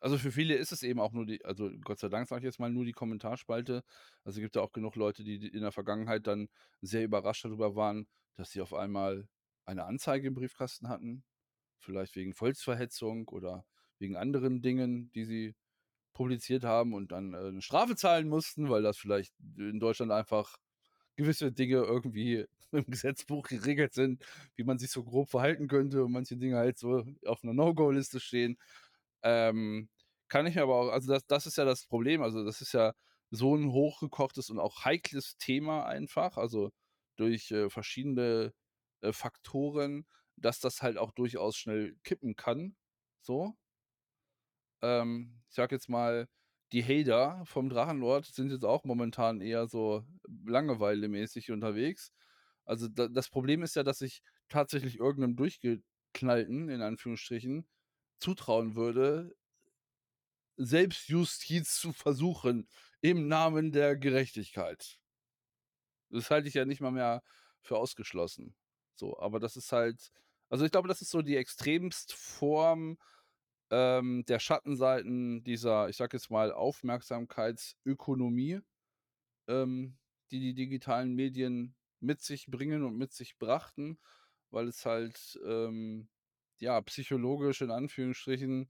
Speaker 2: also, für viele ist es eben auch nur die also, Gott sei Dank, sage ich jetzt mal, nur die Kommentarspalte. Also, gibt ja auch genug Leute, die in der Vergangenheit dann sehr überrascht darüber waren, dass sie auf einmal eine Anzeige im Briefkasten hatten, vielleicht wegen Volksverhetzung oder wegen anderen Dingen, die sie publiziert haben und dann, äh, 'ne Strafe zahlen mussten, weil das vielleicht in Deutschland einfach gewisse Dinge irgendwie im Gesetzbuch geregelt sind, wie man sich so grob verhalten könnte und manche Dinge halt so auf 'ner No-Go-Liste stehen. Ähm, kann ich mir aber auch also das das ist ja das Problem. Also, das ist ja so 'n hochgekochtes und auch heikles Thema einfach, also durch, äh, verschiedene, äh, Faktoren, dass das halt auch durchaus schnell kippen kann, so. Ähm, ich sage jetzt mal, die Hater vom Drachenlord sind jetzt auch momentan eher so langeweilemäßig unterwegs. Also, da das Problem ist ja, dass ich tatsächlich irgend 'nem Durchgeknallten, in Anführungsstrichen, zutrauen würde Selbstjustiz zu versuchen im Namen der Gerechtigkeit. Das halte ich ja nicht mal mehr für ausgeschlossen. So, aber das ist halt also, ich glaube, das ist so die Extremstform, ähm, der Schattenseiten dieser, ich sage jetzt mal, Aufmerksamkeitsökonomie, ähm, die die digitalen Medien mit sich bringen und mit sich brachten, weil es halt, ähm, ja, psychologisch in Anführungsstrichen,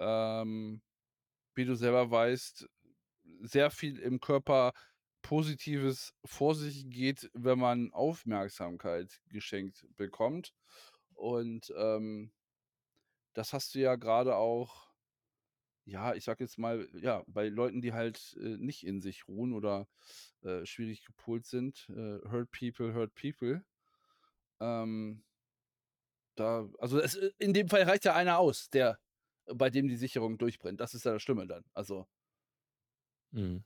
Speaker 2: ähm, wie du selber weißt, sehr viel im Körper Positives vor sich geht, wenn man Aufmerksamkeit geschenkt bekommt. Und, ähm das hast du ja grade auch ja, ich sage jetzt mal, ja, bei Leuten, die halt, äh, nicht in sich ruhen oder, äh, schwierig gepolt sind, äh, hurt people hurt people. Ähm da also, es äh, in dem Fall reicht ja einer aus, der bei dem die Sicherung durchbrennt. Das ist ja das Schlimme dann. Also
Speaker 1: Mhm.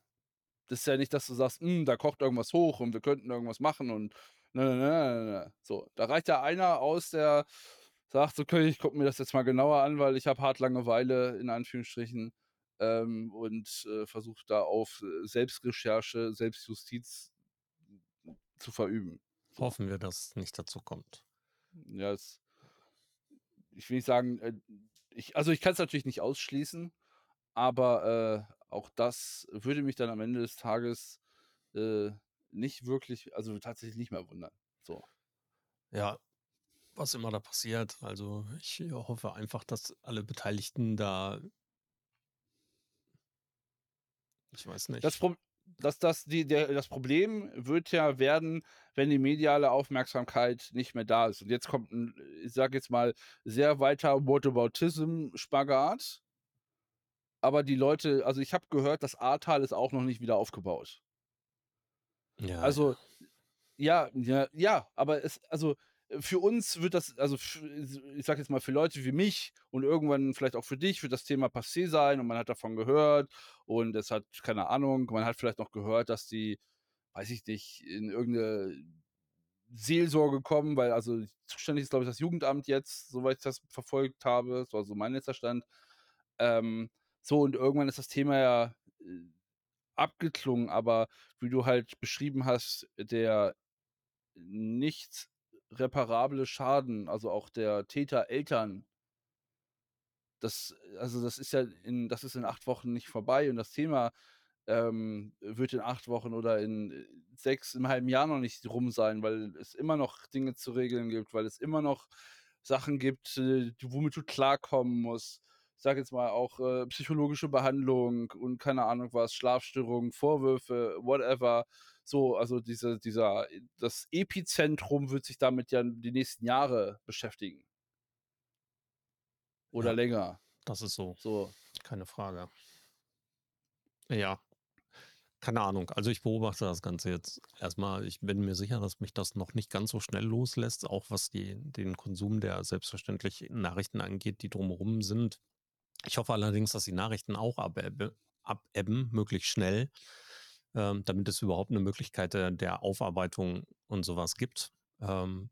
Speaker 2: das ist ja nicht, dass du sagst: „Hm, da kocht irgendwas hoch und wir könnten irgendwas machen und ne, ne, ne, ne, ne.“ So, da reicht ja einer aus, der sagt: „Okay, ich gucke mir das jetzt mal genauer an, weil ich habe hart Langeweile“, in Anführungsstrichen, ähm, und, äh, versucht da auf, äh, Selbstrecherche, Selbstjustiz zu verüben.
Speaker 1: Hoffen wir, dass es nicht dazu kommt.
Speaker 2: Ja, es ich will nicht sagen, äh, ich also, ich kann's natürlich nicht ausschließen, aber, äh, auch das würde mich dann am Ende des Tages, äh, nicht wirklich also, tatsächlich nicht mehr wundern, so.
Speaker 1: Ja, was immer da passiert. Also, ich hoffe einfach, dass alle Beteiligten da ich weiß
Speaker 2: Das
Speaker 1: nicht.
Speaker 2: Prob das das die der das Problem wird ja werden, wenn die mediale Aufmerksamkeit nicht mehr da ist. Und jetzt kommt 'n, ich sage jetzt mal, sehr weiter Whataboutism-Spagat. Aber die Leute also, ich habe gehört, das Ahrtal ist auch noch nicht wieder aufgebaut.
Speaker 1: Ja,
Speaker 2: Also,
Speaker 1: ja,
Speaker 2: ja, ja, aber es also, für uns wird das also, ich sage jetzt mal, für Leute wie mich und irgendwann vielleicht auch für dich wird das Thema passé sein und man hat davon gehört und es hat keine Ahnung, man hat vielleicht noch gehört, dass die, weiß ich nicht, in irgend 'ne Seelsorge kommen, weil also, zuständig ist, glaube ich, das Jugendamt jetzt, soweit ich das verfolgt habe. Das war so mein letzter Stand. Ähm, so und irgendwann ist das Thema ja, äh, abgeklungen, aber wie du halt beschrieben hast, der nicht reparable Schaden, also, auch der Tätereltern das also, das ist ja in das ist in 8 Wochen nicht vorbei und das Thema, ähm, wird in 8 Wochen oder in, äh, 6 im halben Jahr noch nicht rum sein, weil es immer noch Dinge zu regeln gibt, weil es immer noch Sachen gibt, äh, womit du klarkommen musst. Ich sage jetzt mal auch, äh, psychologische Behandlung und keine Ahnung was, Schlafstörungen, Vorwürfe, whatever. So, also, diese dieser das Epizentrum wird sich damit ja die nächsten Jahre beschäftigen. Oder
Speaker 1: Ja,
Speaker 2: länger.
Speaker 1: das ist so,
Speaker 2: So.
Speaker 1: keine Frage. Ja. Keine Ahnung. Also, ich beobachte das Ganze jetzt erst mal. Ich bin mir sicher, dass mich das noch nicht ganz so schnell loslässt, auch was die den Konsum der selbstverständlich Nachrichten angeht, die drumherum sind. Ich hoffe allerdings, dass die Nachrichten auch abebbe abebben, möglichst schnell, ähm, damit es überhaupt 'ne Möglichkeit der der Aufarbeitung und so was gibt, ähm,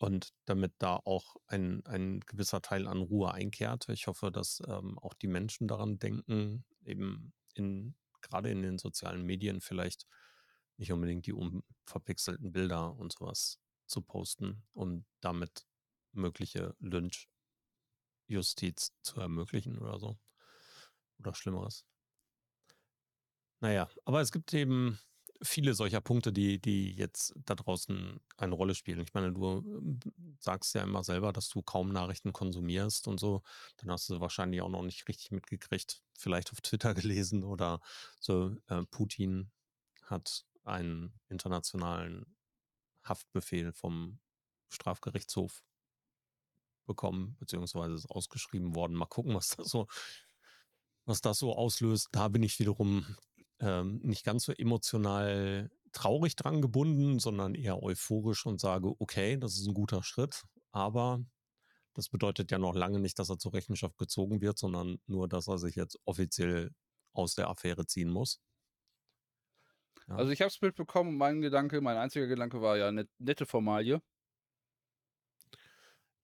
Speaker 1: und damit da auch ein ein gewisser Teil an Ruhe einkehrt. Ich hoffe, dass, ähm, auch die Menschen daran denken, eben in grade in den sozialen Medien vielleicht nicht unbedingt die unverpixelten Bilder und so was zu posten, um damit mögliche Lynchjustiz zu ermöglichen oder so oder Schlimmeres. Na ja, aber es gibt eben viele solcher Punkte, die die jetzt da draußen eine Rolle spielen. Ich meine, du, ähm, sagst ja immer selber, dass du kaum Nachrichten konsumierst und so. Dann hast du wahrscheinlich auch noch nicht richtig mitgekriegt, vielleicht auf Twitter gelesen oder so, äh, Putin hat einen internationalen Haftbefehl vom Strafgerichtshof bekommen, beziehungsweise ist ausgeschrieben worden. Mal gucken, was da so was das so auslöst, da bin ich wiederum ähm, nicht ganz so emotional traurig dran gebunden, sondern eher euphorisch und sage, okay, das ist ein guter Schritt, aber das bedeutet ja noch lange nicht, dass er zur Rechenschaft gezogen wird, sondern nur, dass er sich jetzt offiziell aus der Affäre ziehen muss.
Speaker 2: Ja. Also ich habe es mitbekommen, mein Gedanke, mein einziger Gedanke war ja eine nette Formalie.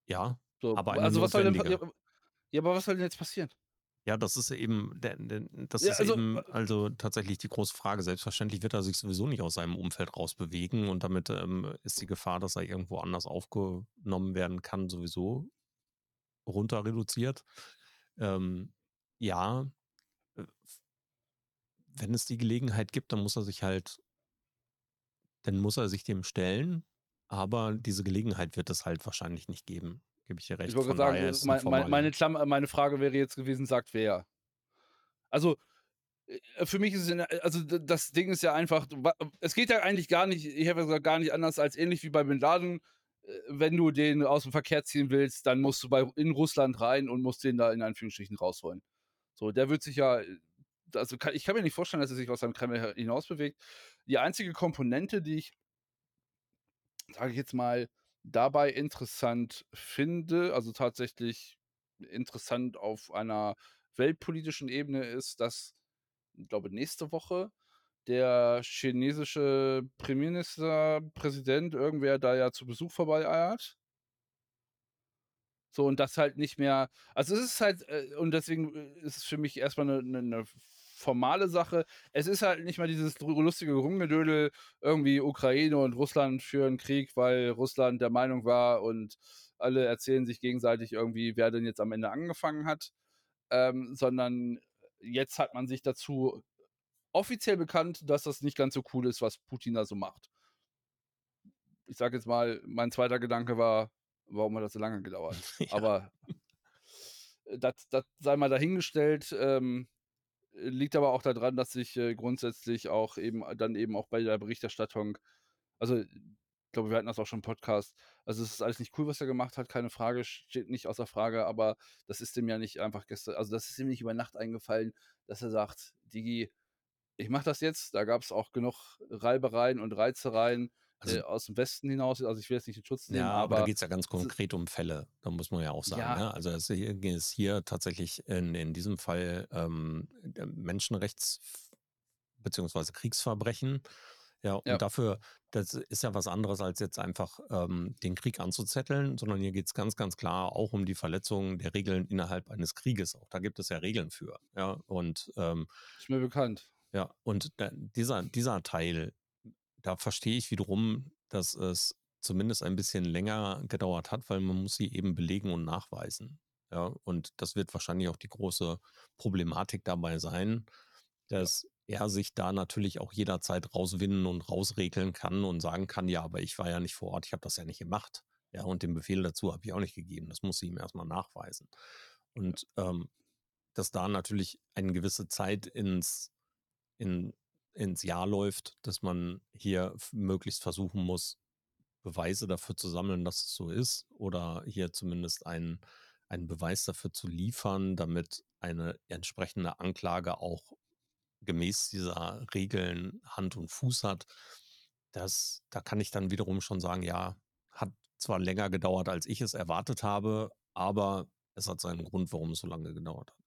Speaker 1: Ja,
Speaker 2: so,
Speaker 1: aber
Speaker 2: also was soll denn, ja, aber was soll denn jetzt passieren?
Speaker 1: Ja, das ist eben, das ja, ist also, eben also tatsächlich die große Frage. Selbstverständlich wird er sich sowieso nicht aus seinem Umfeld rausbewegen und damit ähm, ist die Gefahr, dass er irgendwo anders aufgenommen werden kann, sowieso runter reduziert. Ähm, ja, äh, wenn es die Gelegenheit gibt, dann muss er sich halt, dann muss er sich dem stellen, aber diese Gelegenheit wird es halt wahrscheinlich nicht geben. Gebe ich dir recht.
Speaker 2: Ich wollte sagen, mein, mein, meine, Klammer, meine Frage wäre jetzt gewesen, sagt wer? Also, äh, für mich ist es, also das Ding ist ja einfach, es geht ja eigentlich gar nicht, ich habe gesagt, gar nicht anders als ähnlich wie bei Bin Laden. Äh, wenn du den aus dem Verkehr ziehen willst, dann musst du bei, in Russland rein und musst den da in Anführungsstrichen rausholen. So, der wird sich ja, also kann, ich kann mir nicht vorstellen, dass er sich aus seinem Kreml hinaus bewegt. Die einzige Komponente, die ich, sage ich jetzt mal, dabei interessant finde, also tatsächlich interessant auf einer weltpolitischen Ebene ist, dass, ich glaube, nächste Woche der chinesische Premierminister, Präsident, irgendwer da ja zu Besuch vorbeieiert. So, und das halt nicht mehr, also es ist halt, äh, und deswegen äh, ist es für mich erstmal eine, eine, eine formale Sache. Es ist halt nicht mal dieses lustige Rumgedödel, irgendwie Ukraine und Russland führen Krieg, weil Russland der Meinung war und alle erzählen sich gegenseitig irgendwie, wer denn jetzt am Ende angefangen hat, ähm, sondern jetzt hat man sich dazu offiziell bekannt, dass das nicht ganz so cool ist, was Putin da so macht. Ich sage jetzt mal, mein zweiter Gedanke war, warum hat das so lange gedauert? Ja. Aber das, das sei mal dahingestellt. Ähm, liegt aber auch daran, dass ich äh, grundsätzlich auch eben dann eben auch bei der Berichterstattung, also ich glaube, wir hatten das auch schon im Podcast. Also es ist alles nicht cool, was er gemacht hat, keine Frage, steht nicht außer Frage, aber das ist ihm ja nicht einfach gestern, also das ist ihm nicht über Nacht eingefallen, dass er sagt, Digi, ich mache das jetzt. Da gab es auch genug Reibereien und Reizereien also, äh, aus dem Westen hinaus. Also ich will jetzt nicht in Schutz nehmen,
Speaker 1: ja,
Speaker 2: aber,
Speaker 1: aber da geht es ja ganz konkret um Fälle. Da muss man ja auch sagen. Ja. Ne? Also es ist hier tatsächlich in, in diesem Fall ähm, Menschenrechts- bzw. Kriegsverbrechen. Ja, und ja. dafür, das ist ja was anderes, als jetzt einfach ähm, den Krieg anzuzetteln, sondern hier geht es ganz, ganz klar auch um die Verletzung der Regeln innerhalb eines Krieges. Auch da gibt es ja Regeln für. Ja, und ähm,
Speaker 2: ist mir bekannt.
Speaker 1: Ja, und da, dieser, dieser Teil, da verstehe ich wiederum, dass es zumindest ein bisschen länger gedauert hat, weil man muss sie eben belegen und nachweisen. Ja, und das wird wahrscheinlich auch die große Problematik dabei sein, dass ja. er sich da natürlich auch jederzeit rauswinden und rausregeln kann und sagen kann, ja, aber ich war ja nicht vor Ort, ich habe das ja nicht gemacht. Ja, und den Befehl dazu habe ich auch nicht gegeben. Das muss sie ihm erstmal nachweisen. Und ähm, dass da natürlich eine gewisse Zeit ins in, ins Jahr läuft, dass man hier möglichst versuchen muss, Beweise dafür zu sammeln, dass es so ist oder hier zumindest einen, einen Beweis dafür zu liefern, damit eine entsprechende Anklage auch gemäß dieser Regeln Hand und Fuß hat. Das, da kann ich dann wiederum schon sagen, ja, hat zwar länger gedauert, als ich es erwartet habe, aber es hat seinen Grund, warum es so lange gedauert hat.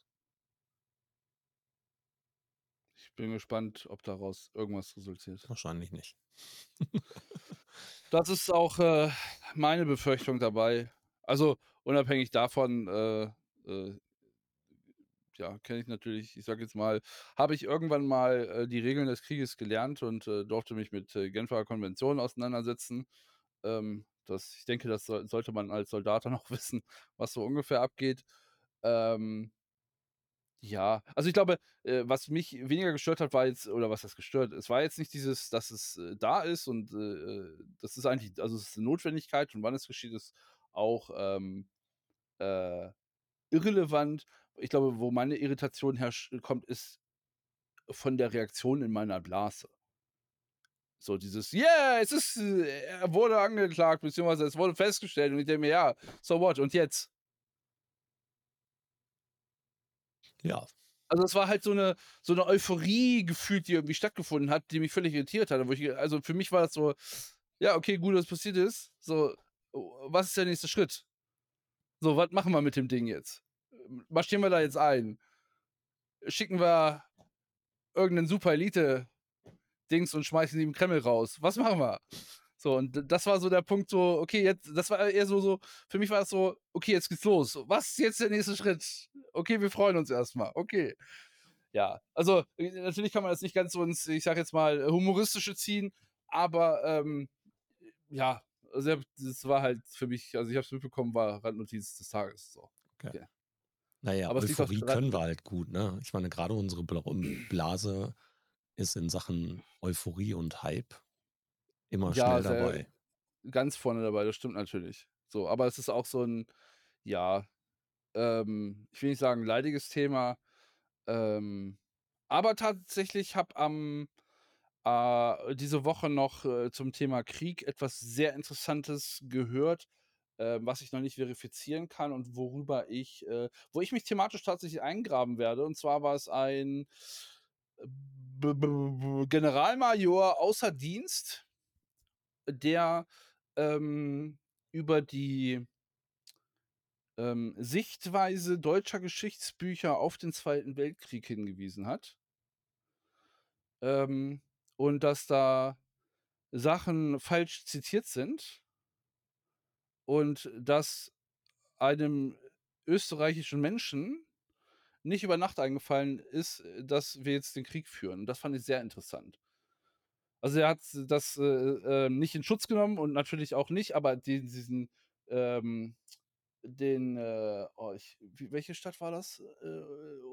Speaker 2: Bin gespannt, ob daraus irgendwas resultiert.
Speaker 1: Wahrscheinlich nicht.
Speaker 2: das ist auch äh, meine Befürchtung dabei. Also unabhängig davon, äh, äh, ja, kenne ich natürlich, ich sage jetzt mal, habe ich irgendwann mal äh, die Regeln des Krieges gelernt und äh, durfte mich mit äh, Genfer Konventionen auseinandersetzen. Ähm, das, ich denke, das so, sollte man als Soldat auch wissen, was so ungefähr abgeht. Ähm, ja, also ich glaube, äh, was mich weniger gestört hat, war jetzt, oder was das gestört, es war jetzt nicht dieses, dass es äh, da ist und äh, äh, das ist eigentlich, also es ist eine Notwendigkeit und wann es geschieht, ist auch ähm, äh, irrelevant. Ich glaube, wo meine Irritation herkommt, ist von der Reaktion in meiner Blase. So dieses, yeah, es ist, äh, er wurde angeklagt, beziehungsweise es wurde festgestellt und ich denke mir, ja, so what, und jetzt?
Speaker 1: Ja.
Speaker 2: Also, es war halt so 'ne so 'ne Euphorie gefühlt, die irgendwie stattgefunden hat, die mich völlig irritiert hat, ich also, für mich war das so: „Ja, okay, gut, dass passiert ist. So, was ist der nächste Schritt? So, was machen wir mit dem Ding jetzt? Marschieren wir da jetzt ein? Schicken wir irgend 'nen Super-Elite-Dings und schmeißen die im Kreml raus? Was machen wir?“ So, und das war so der Punkt so, okay, jetzt das war eher so so für mich war das so: „Okay, jetzt geht's los. Was ist jetzt der nächste Schritt? Okay, wir freuen uns erst mal. Okay.“ Ja, also, natürlich kann man das nicht ganz so ins, ich sage jetzt mal, Humoristische ziehen, aber, ähm, ja, also, das war halt für mich also, ich habe es mitbekommen, war Randnotiz des Tages, so.
Speaker 1: Okay.
Speaker 2: Ja.
Speaker 1: Na ja,
Speaker 2: Aber es
Speaker 1: Euphorie können wir halt gut, ne? Ich meine, grade unsere Bla Blase ist in Sachen Euphorie und Hype immer
Speaker 2: Ja,
Speaker 1: schnell dabei.
Speaker 2: ganz vorne dabei, das stimmt natürlich. So, aber es ist auch so 'n, ja, ähm, ich will nicht sagen leidiges Thema, ähm, aber tatsächlich habe am äh, diese Woche noch, äh, zum Thema Krieg etwas sehr Interessantes gehört, äh, was ich noch nicht verifizieren kann und worüber ich äh, wo ich mich thematisch tatsächlich eingraben werde. Und zwar war es ein B b b Generalmajor außer Dienst der, ähm, über die ähm, Sichtweise deutscher Geschichtsbücher auf den Zweiten Weltkrieg hingewiesen hat. Ähm, und dass da Sachen falsch zitiert sind und dass einem österreichischen Menschen nicht über Nacht eingefallen ist, dass wir jetzt den Krieg führen. Das fand ich sehr interessant. Also, er hat das, äh, äh, nicht in Schutz genommen und natürlich auch nicht, aber den diesen, ähm, den, äh oh, ich welche Stadt war das, äh,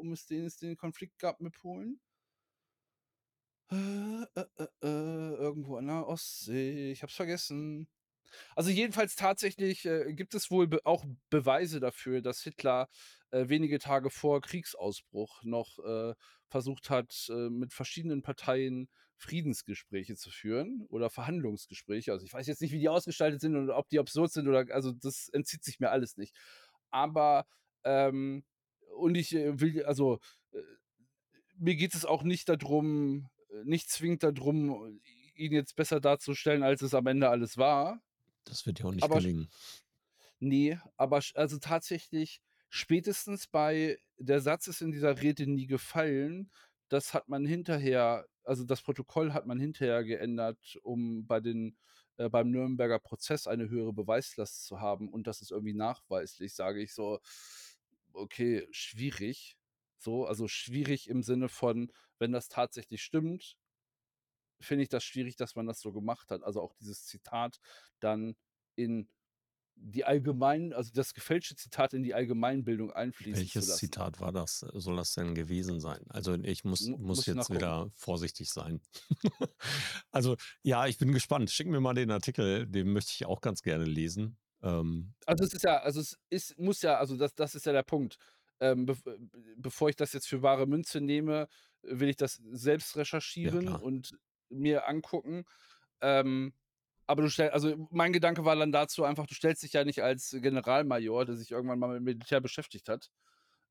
Speaker 2: um es den es den Konflikt gab mit Polen? Äh, äh, irgendwo an der Ostsee, ich habe es vergessen. Also, jedenfalls tatsächlich, äh, gibt es wohl be auch Beweise dafür, dass Hitler, äh, wenige Tage vor Kriegsausbruch noch, äh, versucht hat, mit verschiedenen Parteien Friedensgespräche zu führen oder Verhandlungsgespräche. Also, ich weiß jetzt nicht, wie die ausgestaltet sind oder ob die absurd sind oder also, das entzieht sich mir alles nicht. Aber, ähm und ich, äh, will also, äh, mir geht es auch nicht da drum äh, nicht zwingend da drum, ihn jetzt besser darzustellen, als es am Ende alles war.
Speaker 1: Das wird dir auch nicht
Speaker 2: Aber
Speaker 1: gelingen.
Speaker 2: Ne, aber also, tatsächlich spätestens bei „Der Satz ist in dieser Rede nie gefallen“, das hat man hinterher also, das Protokoll hat man hinterher geändert, um bei den äh, beim Nürnberger Prozess eine höhere Beweislast zu haben und das ist irgendwie nachweislich, sage ich so: „Okay, schwierig.“ So, also, schwierig im Sinne von, wenn das tatsächlich stimmt finde ich das schwierig, dass man das so gemacht hat. Also, auch dieses Zitat dann in die allgemeinen also, das gefälschte Zitat in die Allgemeinbildung einfließen zu
Speaker 1: Welches
Speaker 2: lassen.
Speaker 1: Zitat war das? Soll das denn gewesen sein? Also, ich muss
Speaker 2: Mu
Speaker 1: muss
Speaker 2: muss
Speaker 1: jetzt
Speaker 2: nachgucken.
Speaker 1: wieder vorsichtig sein. Also, ja, ich bin gespannt. Schick mir mal den Artikel, den möchte ich auch ganz gerne lesen. Ähm
Speaker 2: Also, es ist ja also, es ist muss ja also, das das ist ja der Punkt. Ähm, bev äh, bevor ich das jetzt für bare Münze nehme, will ich das selbst
Speaker 1: Ja,
Speaker 2: recherchieren
Speaker 1: klar.
Speaker 2: und mir angucken. Ähm, aber du stell also, mein Gedanke war dann dazu einfach, du stellst dich ja nicht als Generalmajor, der sich irgendwann mal mit Militär beschäftigt hat,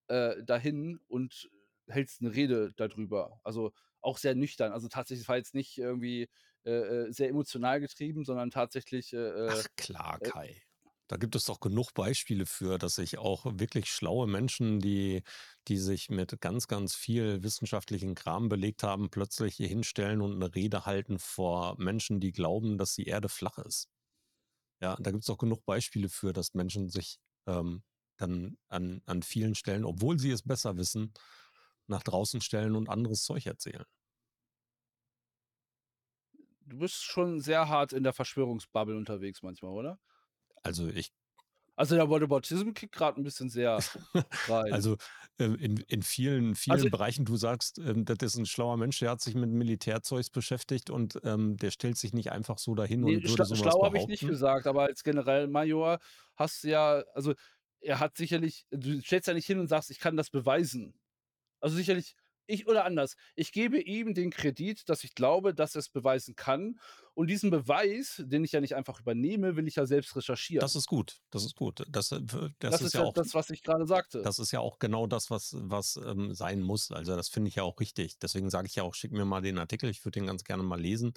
Speaker 2: äh, dahin und hältst 'ne Rede da drüber. Also, auch sehr nüchtern. Also, tatsächlich, es war jetzt nicht irgendwie, äh, äh, sehr emotional getrieben, sondern tatsächlich, äh, äh,
Speaker 1: Ach klar,
Speaker 2: äh
Speaker 1: Kai. Da gibt es doch genug Beispiele für, dass sich auch wirklich schlaue Menschen, die die sich mit ganz, ganz viel wissenschaftlichen Kram belegt haben, plötzlich hier hinstellen und 'ne Rede halten vor Menschen, die glauben, dass die Erde flach ist. Ja, da gibt's doch genug Beispiele für, dass Menschen sich, ähm, dann an an vielen Stellen, obwohl sie es besser wissen, nach draußen stellen und anderes Zeug erzählen.
Speaker 2: Du bist schon sehr hart in der Verschwörungsbubble unterwegs manchmal, oder?
Speaker 1: Also, ich
Speaker 2: Also, der Whataboutism kickt grad 'n bisschen sehr rein.
Speaker 1: Also, ähm, in in vielen
Speaker 2: Also
Speaker 1: vielen Bereichen du sagst, ähm, das ist 'n schlauer Mensch, der hat sich mit Militärzeugs beschäftigt und, ähm, der stellt sich nicht einfach so dahin
Speaker 2: Ne,
Speaker 1: und würde
Speaker 2: schla
Speaker 1: so was
Speaker 2: schlau habe ich nicht gesagt, aber als Generalmajor hast du ja also, er hat sicherlich du stellst ja nicht hin und sagst: „Ich kann das beweisen.“ Also, sicherlich ich oder anders, ich gebe ihm den Kredit, dass ich glaube, dass er's beweisen kann Und diesen Beweis, den ich ja nicht einfach übernehme, will ich ja selbst recherchieren.
Speaker 1: Das ist gut. Das ist gut. Das, äh, das,
Speaker 2: Das
Speaker 1: ist
Speaker 2: ist
Speaker 1: ja
Speaker 2: ja
Speaker 1: auch
Speaker 2: das, was ich gerade sagte.
Speaker 1: das ist ja auch genau das, was was, ähm, sein muss. Also, das finde ich ja auch richtig. Deswegen sage ich ja auch: „Schick mir mal den Artikel, ich würde den ganz gerne mal lesen.“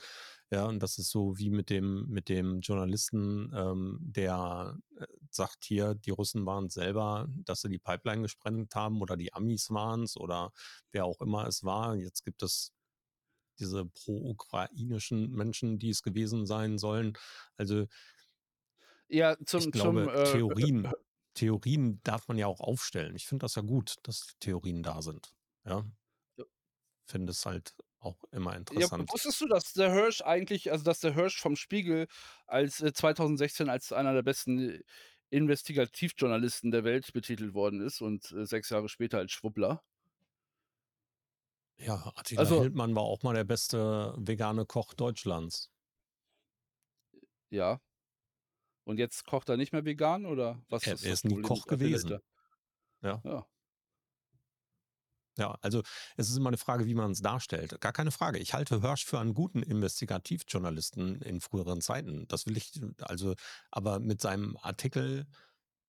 Speaker 1: Ja, und das ist so wie mit dem mit dem Journalisten, ähm, der, äh, sagt hier, die Russen waren's selber, dass sie die Pipeline gesprengt haben oder die Amis waren's oder wer auch immer es war. Jetzt gibt es diese pro-ukrainischen Menschen, die es gewesen sein sollen. Also
Speaker 2: Ja,
Speaker 1: ich
Speaker 2: zum zum,
Speaker 1: glaube,
Speaker 2: äh,
Speaker 1: Theorien Theorien darf man ja auch aufstellen. Ich finde das ja gut, dass Theorien da sind, ja?
Speaker 2: Ja.
Speaker 1: Finde es halt auch immer
Speaker 2: Ja,
Speaker 1: interessant.
Speaker 2: wusstest du, dass der Hirsch eigentlich also, dass der Hirsch vom Spiegel als, äh 2016 als einer der besten, äh, Investigativjournalisten der Welt betitelt worden ist und, äh, 6 Jahre später als Schwubbler?
Speaker 1: Ja, Attila
Speaker 2: Also
Speaker 1: Hildmann war auch mal der beste vegane Koch Deutschlands.
Speaker 2: Ja. Und jetzt kocht er nicht mehr vegan oder was
Speaker 1: Er
Speaker 2: ist
Speaker 1: er ist nie Koch gewesen. Ja.
Speaker 2: Ja.
Speaker 1: Ja, also, es ist immer 'ne Frage, wie man's darstellt. Gar keine Frage. Ich halte Hirsch für einen guten Investigativjournalisten in früheren Zeiten. Das will ich also aber mit seinem Artikel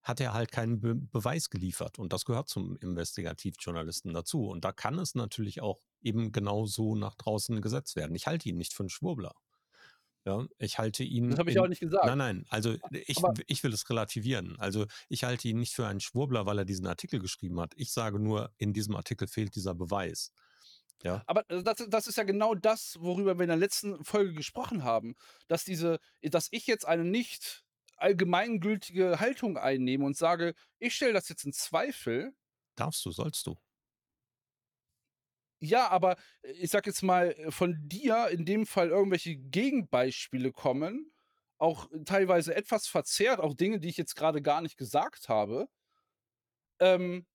Speaker 1: hat er halt keinen Be Beweis geliefert und das gehört zum Investigativjournalisten dazu. Und da kann es natürlich auch eben genau so nach draußen gesetzt werden. Ich halte ihn nicht für 'n Schwurbler. Ja, ich halte ihn
Speaker 2: Das habe ich ja auch
Speaker 1: in
Speaker 2: nicht
Speaker 1: nein,
Speaker 2: gesagt.
Speaker 1: nein, also, ich
Speaker 2: Aber
Speaker 1: ich will es relativieren. Also, ich halte ihn nicht für einen Schwurbler, weil er diesen Artikel geschrieben hat. Ich sage nur, in diesem Artikel fehlt dieser Beweis. Ja?
Speaker 2: Aber das das ist ja genau das, worüber wir in der letzten Folge gesprochen haben, dass diese dass ich jetzt eine nicht allgemeingültige Haltung einnehme und sage: „Ich stelle das jetzt in Zweifel.“
Speaker 1: Darfst du, sollst du.
Speaker 2: Ja, aber, äh, ich sage jetzt mal, äh, von dir in dem Fall irgendwelche Gegenbeispiele kommen, auch teilweise etwas verzerrt, auch Dinge, die ich jetzt grade gar nicht gesagt habe. Ähm,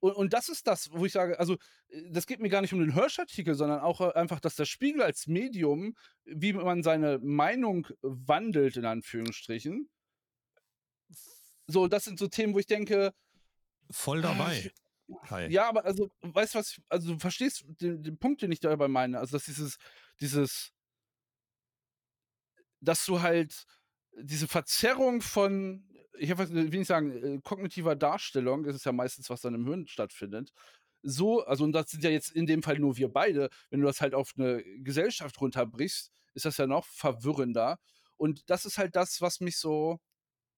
Speaker 2: und und das ist das, wo ich sage also, äh, das geht mir gar nicht um den Hirsch-Artikel, sondern auch, einfach, dass der Spiegel als Medium, wie man seine Meinung wandelt in Anführungsstrichen so, das sind so Themen, wo ich denke
Speaker 1: Voll
Speaker 2: ah,
Speaker 1: dabei, Kai.
Speaker 2: ja, aber also, weißt du, was ich also, du verstehst den den Punkt, den ich dabei meine? Also, dass dieses dieses dass du halt diese Verzerrung von ich habe will nicht sagen, äh, kognitiver Darstellung, das ist ja meistens, was dann im Hirn stattfindet, so also, und das sind ja jetzt in dem Fall nur wir beide, wenn du das halt auf 'ne Gesellschaft runterbrichst, ist das ja noch verwirrender. Und das ist halt das, was mich so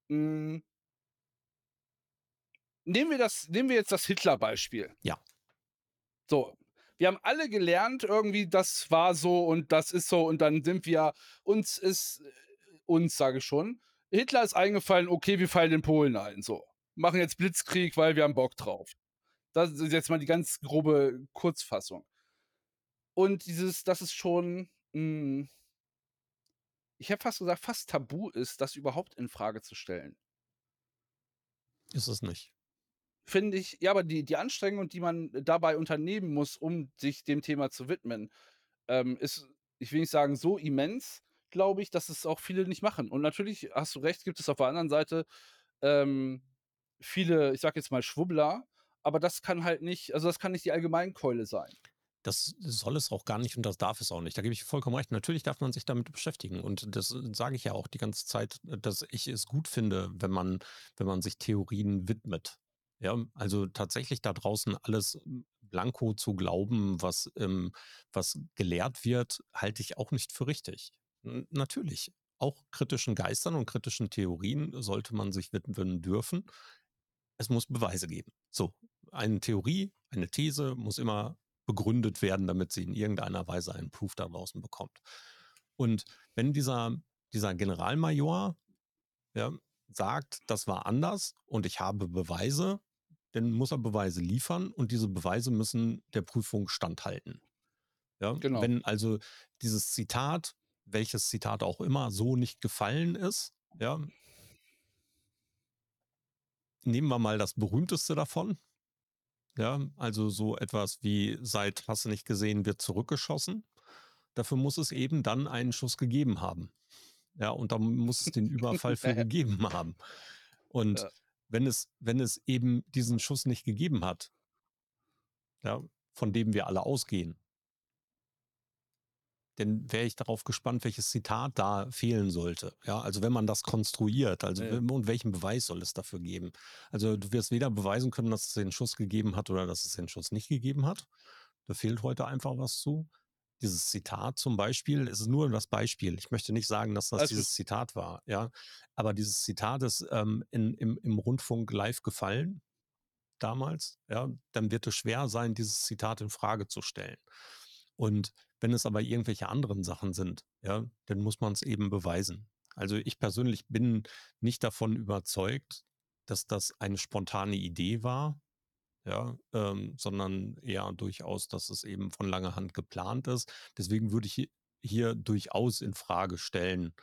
Speaker 2: hm nehmen wir das nehmen wir jetzt das Hitler-Beispiel.
Speaker 1: Ja.
Speaker 2: So, wir haben alle gelernt irgendwie, das war so und das ist so und dann sind wir uns ist äh, uns, sage ich schon Hitler ist eingefallen: „Okay, wir fallen in Polen ein“, so. Machen jetzt Blitzkrieg, weil wir haben Bock drauf. Das ist jetzt mal die ganz grobe Kurzfassung. Und dieses dass es schon, hm ich hätte fast gesagt, fast tabu ist, das überhaupt infrage zu stellen.
Speaker 1: Ist es nicht.
Speaker 2: Finde ich ja, aber die die Anstrengung, die man dabei unternehmen muss, um sich dem Thema zu widmen, ähm, ist ich will nicht sagen, so immens, glaube ich, dass es auch viele nicht machen. Und natürlich hast du recht, gibt es auf der anderen Seite, ähm, viele, ich sage jetzt mal Schwubbler, aber das kann halt nicht also, das kann nicht die Allgemeinkeule sein.
Speaker 1: Das soll es auch gar nicht und das darf es auch nicht. Da gebe ich vollkommen recht. Natürlich darf man sich damit beschäftigen und das, äh, sage ich ja auch die ganze Zeit, dass ich es gut finde, wenn man wenn man sich Theorien widmet. Ja, also, tatsächlich da draußen alles blanko zu glauben, was ähm, was gelehrt wird, halte ich auch nicht für richtig. Natürlich, auch kritischen Geistern und kritischen Theorien sollte man sich widmen dürfen. Es muss Beweise geben. So, eine Theorie, eine These muss immer begründet werden, damit sie in irgendeiner Weise einen Proof da draußen bekommt. Und wenn dieser dieser Generalmajor, ja, sagt: „Das war anders und ich habe Beweise“, dann muss er Beweise liefern und diese Beweise müssen der Prüfung standhalten. Ja,
Speaker 2: Genau.
Speaker 1: wenn also dieses Zitat, welches Zitat auch immer, so nicht gefallen ist, ja nehmen wir mal das berühmteste davon. Ja, also, so etwas wie seit „Hast du nicht gesehen“ wird zurückgeschossen. Dafür muss es eben dann einen Schuss gegeben haben. Ja, und da muss es den Überfall für gegeben haben. Und
Speaker 2: Ja.
Speaker 1: wenn es wenn es eben diesen Schuss nicht gegeben hat ja, von dem wir alle ausgehen dann wäre ich darauf gespannt, welches Zitat da fehlen sollte. Ja, also wenn man das konstruiert, also
Speaker 2: Ja.
Speaker 1: und welchen Beweis soll es dafür geben? Also du wirst weder beweisen können, dass es den Schuss gegeben hat oder dass es den Schuss nicht gegeben hat. Da fehlt heute einfach was zu. Dieses Zitat zum Beispiel ist nur das Beispiel. Ich möchte nicht sagen, dass das
Speaker 2: gut.
Speaker 1: dieses Zitat war, ja. Aber dieses Zitat ist ähm, in, im, im Rundfunk live gefallen damals, ja, dann wird es schwer sein, dieses Zitat in Frage zu stellen. Und wenn es aber irgendwelche anderen Sachen sind, ja, dann muss man es eben beweisen. Also ich persönlich bin nicht davon überzeugt, dass das eine spontane Idee war, ja, ähm, sondern eher durchaus, dass es eben von langer Hand geplant ist. Deswegen würde ich hier, durchaus in Frage stellen,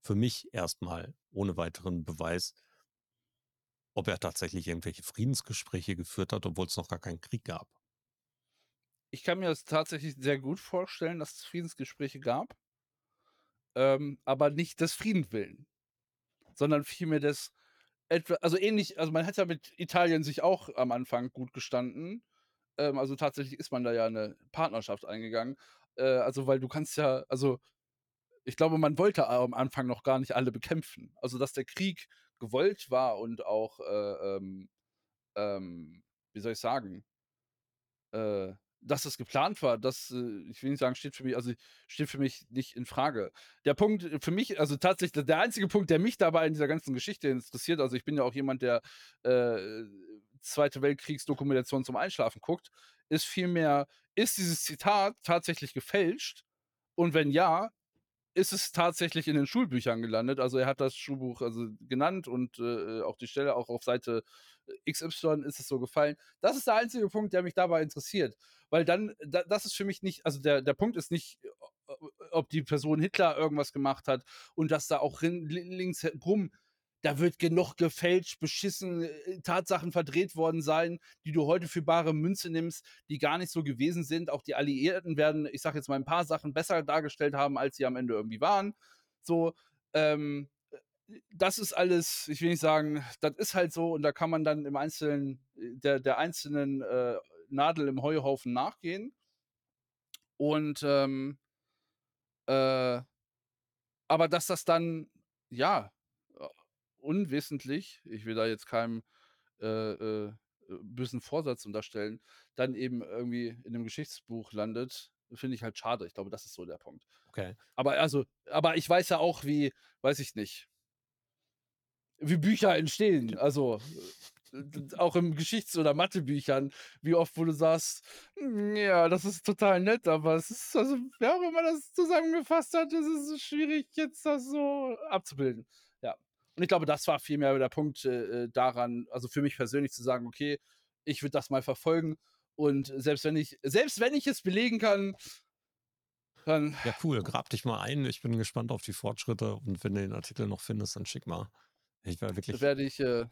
Speaker 1: für mich erstmal ohne weiteren Beweis, ob er tatsächlich irgendwelche Friedensgespräche geführt hat, obwohl es noch gar keinen Krieg gab.
Speaker 2: Ich kann mir das tatsächlich sehr gut vorstellen, dass es Friedensgespräche gab, ähm, aber nicht des Friedens willen, sondern vielmehr des etwa also ähnlich also man hat ja mit Italien sich auch am Anfang gut gestanden. Ähm, also tatsächlich ist man da ja 'ne Partnerschaft eingegangen. Äh, also, weil du kannst ja also, ich glaube, man wollte am Anfang noch gar nicht alle bekämpfen. Also, dass der Krieg gewollt war und auch, äh, ähm, ähm, wie soll ich sagen äh, dass es geplant war, das, äh, ich will nicht sagen, steht für mich also, steht für mich nicht in Frage. Der Punkt für mich also tatsächlich der einzige Punkt, der mich dabei in dieser ganzen Geschichte interessiert also, ich bin ja auch jemand, der, äh, Zweite Weltkriegsdokumentation zum Einschlafen guckt, ist vielmehr, ist dieses Zitat tatsächlich gefälscht? Und wenn ja, ist es tatsächlich in den Schulbüchern gelandet? Also, er hat das Schulbuch also genannt und, äh, auch die Stelle auch auf Seite XY ist es so gefallen. Das ist der einzige Punkt, der mich dabei interessiert, weil dann da das ist für mich nicht also der der Punkt ist nicht, ob die Person Hitler irgendwas gemacht hat und dass da auch links rum da wird genug gefälscht, beschissen, äh, Tatsachen verdreht worden sein, die du heute für bare Münze nimmst, die gar nicht so gewesen sind. Auch die Alliierten werden, ich sage jetzt mal, 'n paar Sachen besser dargestellt haben, als sie am Ende irgendwie waren. So, ähm, äh, das ist alles ich will nicht sagen, das ist halt so und da kann man dann im Einzelnen der der einzelnen, äh, Nadel im Heuhaufen nachgehen. Und, ähm äh aber dass das dann, ja, äh, unwissentlich ich will da jetzt keinem, äh, äh, bösen Vorsatz unterstellen, dann eben irgendwie in 'nem Geschichtsbuch landet, finde ich halt schade. Ich glaube, das ist so der Punkt.
Speaker 1: Okay.
Speaker 2: Aber also aber ich weiß ja auch, wie weiß ich nicht wie Bücher entstehen. Also, äh, auch in Geschichts oder Mathebüchern, wie oft, wo du sagst: „Hm, ja, das ist total nett, aber es ist also, ja, wenn man das zusammengefasst hat, ist es schwierig, jetzt das so abzubilden.“ Ja. Und ich glaube, das war vielmehr der Punkt, äh, äh, daran also für mich persönlich zu sagen: „Okay, ich würde das mal verfolgen und selbst wenn ich selbst wenn ich es belegen kann“ „dann“
Speaker 1: Ja, cool. Grab dich mal ein. Ich bin gespannt auf die Fortschritte und wenn du den Artikel noch findest, dann schick mal. Ich
Speaker 2: Da
Speaker 1: wirklich
Speaker 2: werde ich, äh,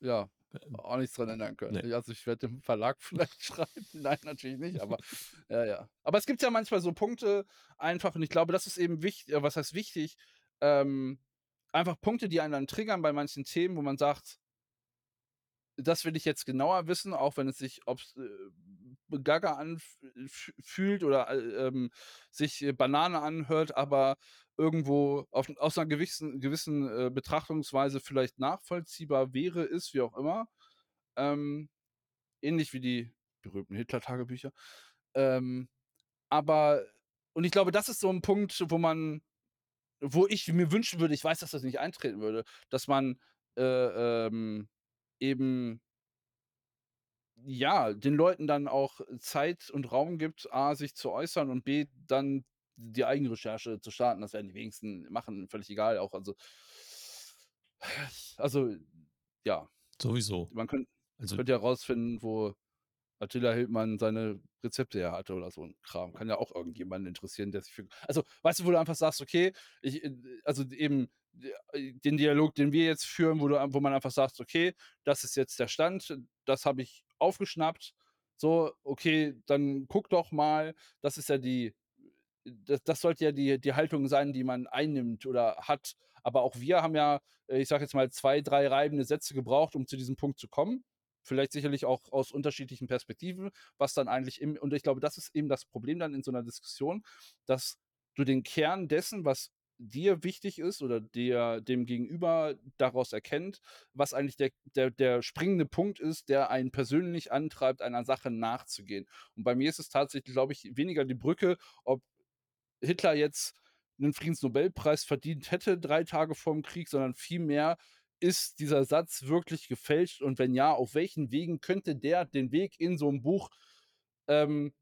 Speaker 2: ja,
Speaker 1: Ähm,
Speaker 2: auch nichts dran ändern können.
Speaker 1: ne.
Speaker 2: Also, ich werde dem Verlag vielleicht schreiben. Nein, natürlich nicht, aber ja, ja. Aber es gibt ja manchmal so Punkte einfach und ich glaube, das ist eben wicht äh, was heißt wichtig? Ähm, einfach Punkte, die einen dann triggern bei manchen Themen, wo man sagt das will ich jetzt genauer wissen, auch wenn es sich ob's, äh, gaga anf f fühlt oder, äh, ähm, sich Banane anhört, aber irgendwo auf aus 'ner gewissen gewissen, äh, Betrachtungsweise vielleicht nachvollziehbar wäre, ist, wie auch immer. Ähm, ähnlich wie die berühmten Hitler-Tagebücher. Ähm, aber und ich glaube, das ist so 'n Punkt, wo man wo ich mir wünschen würde ich weiß, dass das nicht eintreten würde, dass man, äh, ähm, eben ja, den Leuten dann auch Zeit und Raum gibt, A, sich zu äußern und B, dann die Eigenrecherche zu starten. Das werden die wenigsten machen, völlig egal auch, also also, ja.
Speaker 1: Sowieso.
Speaker 2: Man könnt
Speaker 1: Also
Speaker 2: könnte ja rausfinden, wo Attila Hildmann seine Rezepte her hatte oder so 'n Kram. Kann ja auch irgendjemanden interessieren, der sich für also, weißt du, wo du einfach sagst: „Okay, ich, äh also eben äh, den Dialog, den wir jetzt führen, wo du wo man einfach sagst: „Okay, das ist jetzt der Stand, das habe ich aufgeschnappt. So, okay, dann guck doch mal.“ Das ist ja die das das sollte ja die die Haltung sein, die man einnimmt oder hat. Aber auch wir haben ja, äh, ich sage jetzt mal, 2, 3 reibende Sätze gebraucht, um zu diesem Punkt zu kommen. Vielleicht sicherlich auch aus unterschiedlichen Perspektiven, was dann eigentlich im und ich glaube, das ist eben das Problem dann in so einer Diskussion, dass du den Kern dessen, was dir wichtig ist oder der dem Gegenüber daraus erkennt, was eigentlich der der der springende Punkt ist, der einen persönlich antreibt, einer Sache nachzugehen. Und bei mir ist es tatsächlich, glaube ich, weniger die Brücke, ob Hitler jetzt einen Friedensnobelpreis verdient hätte, 3 Tage vorm Krieg, sondern vielmehr, ist dieser Satz wirklich gefälscht und wenn ja, auf welchen Wegen könnte der den Weg in so 'n Buch, ähm,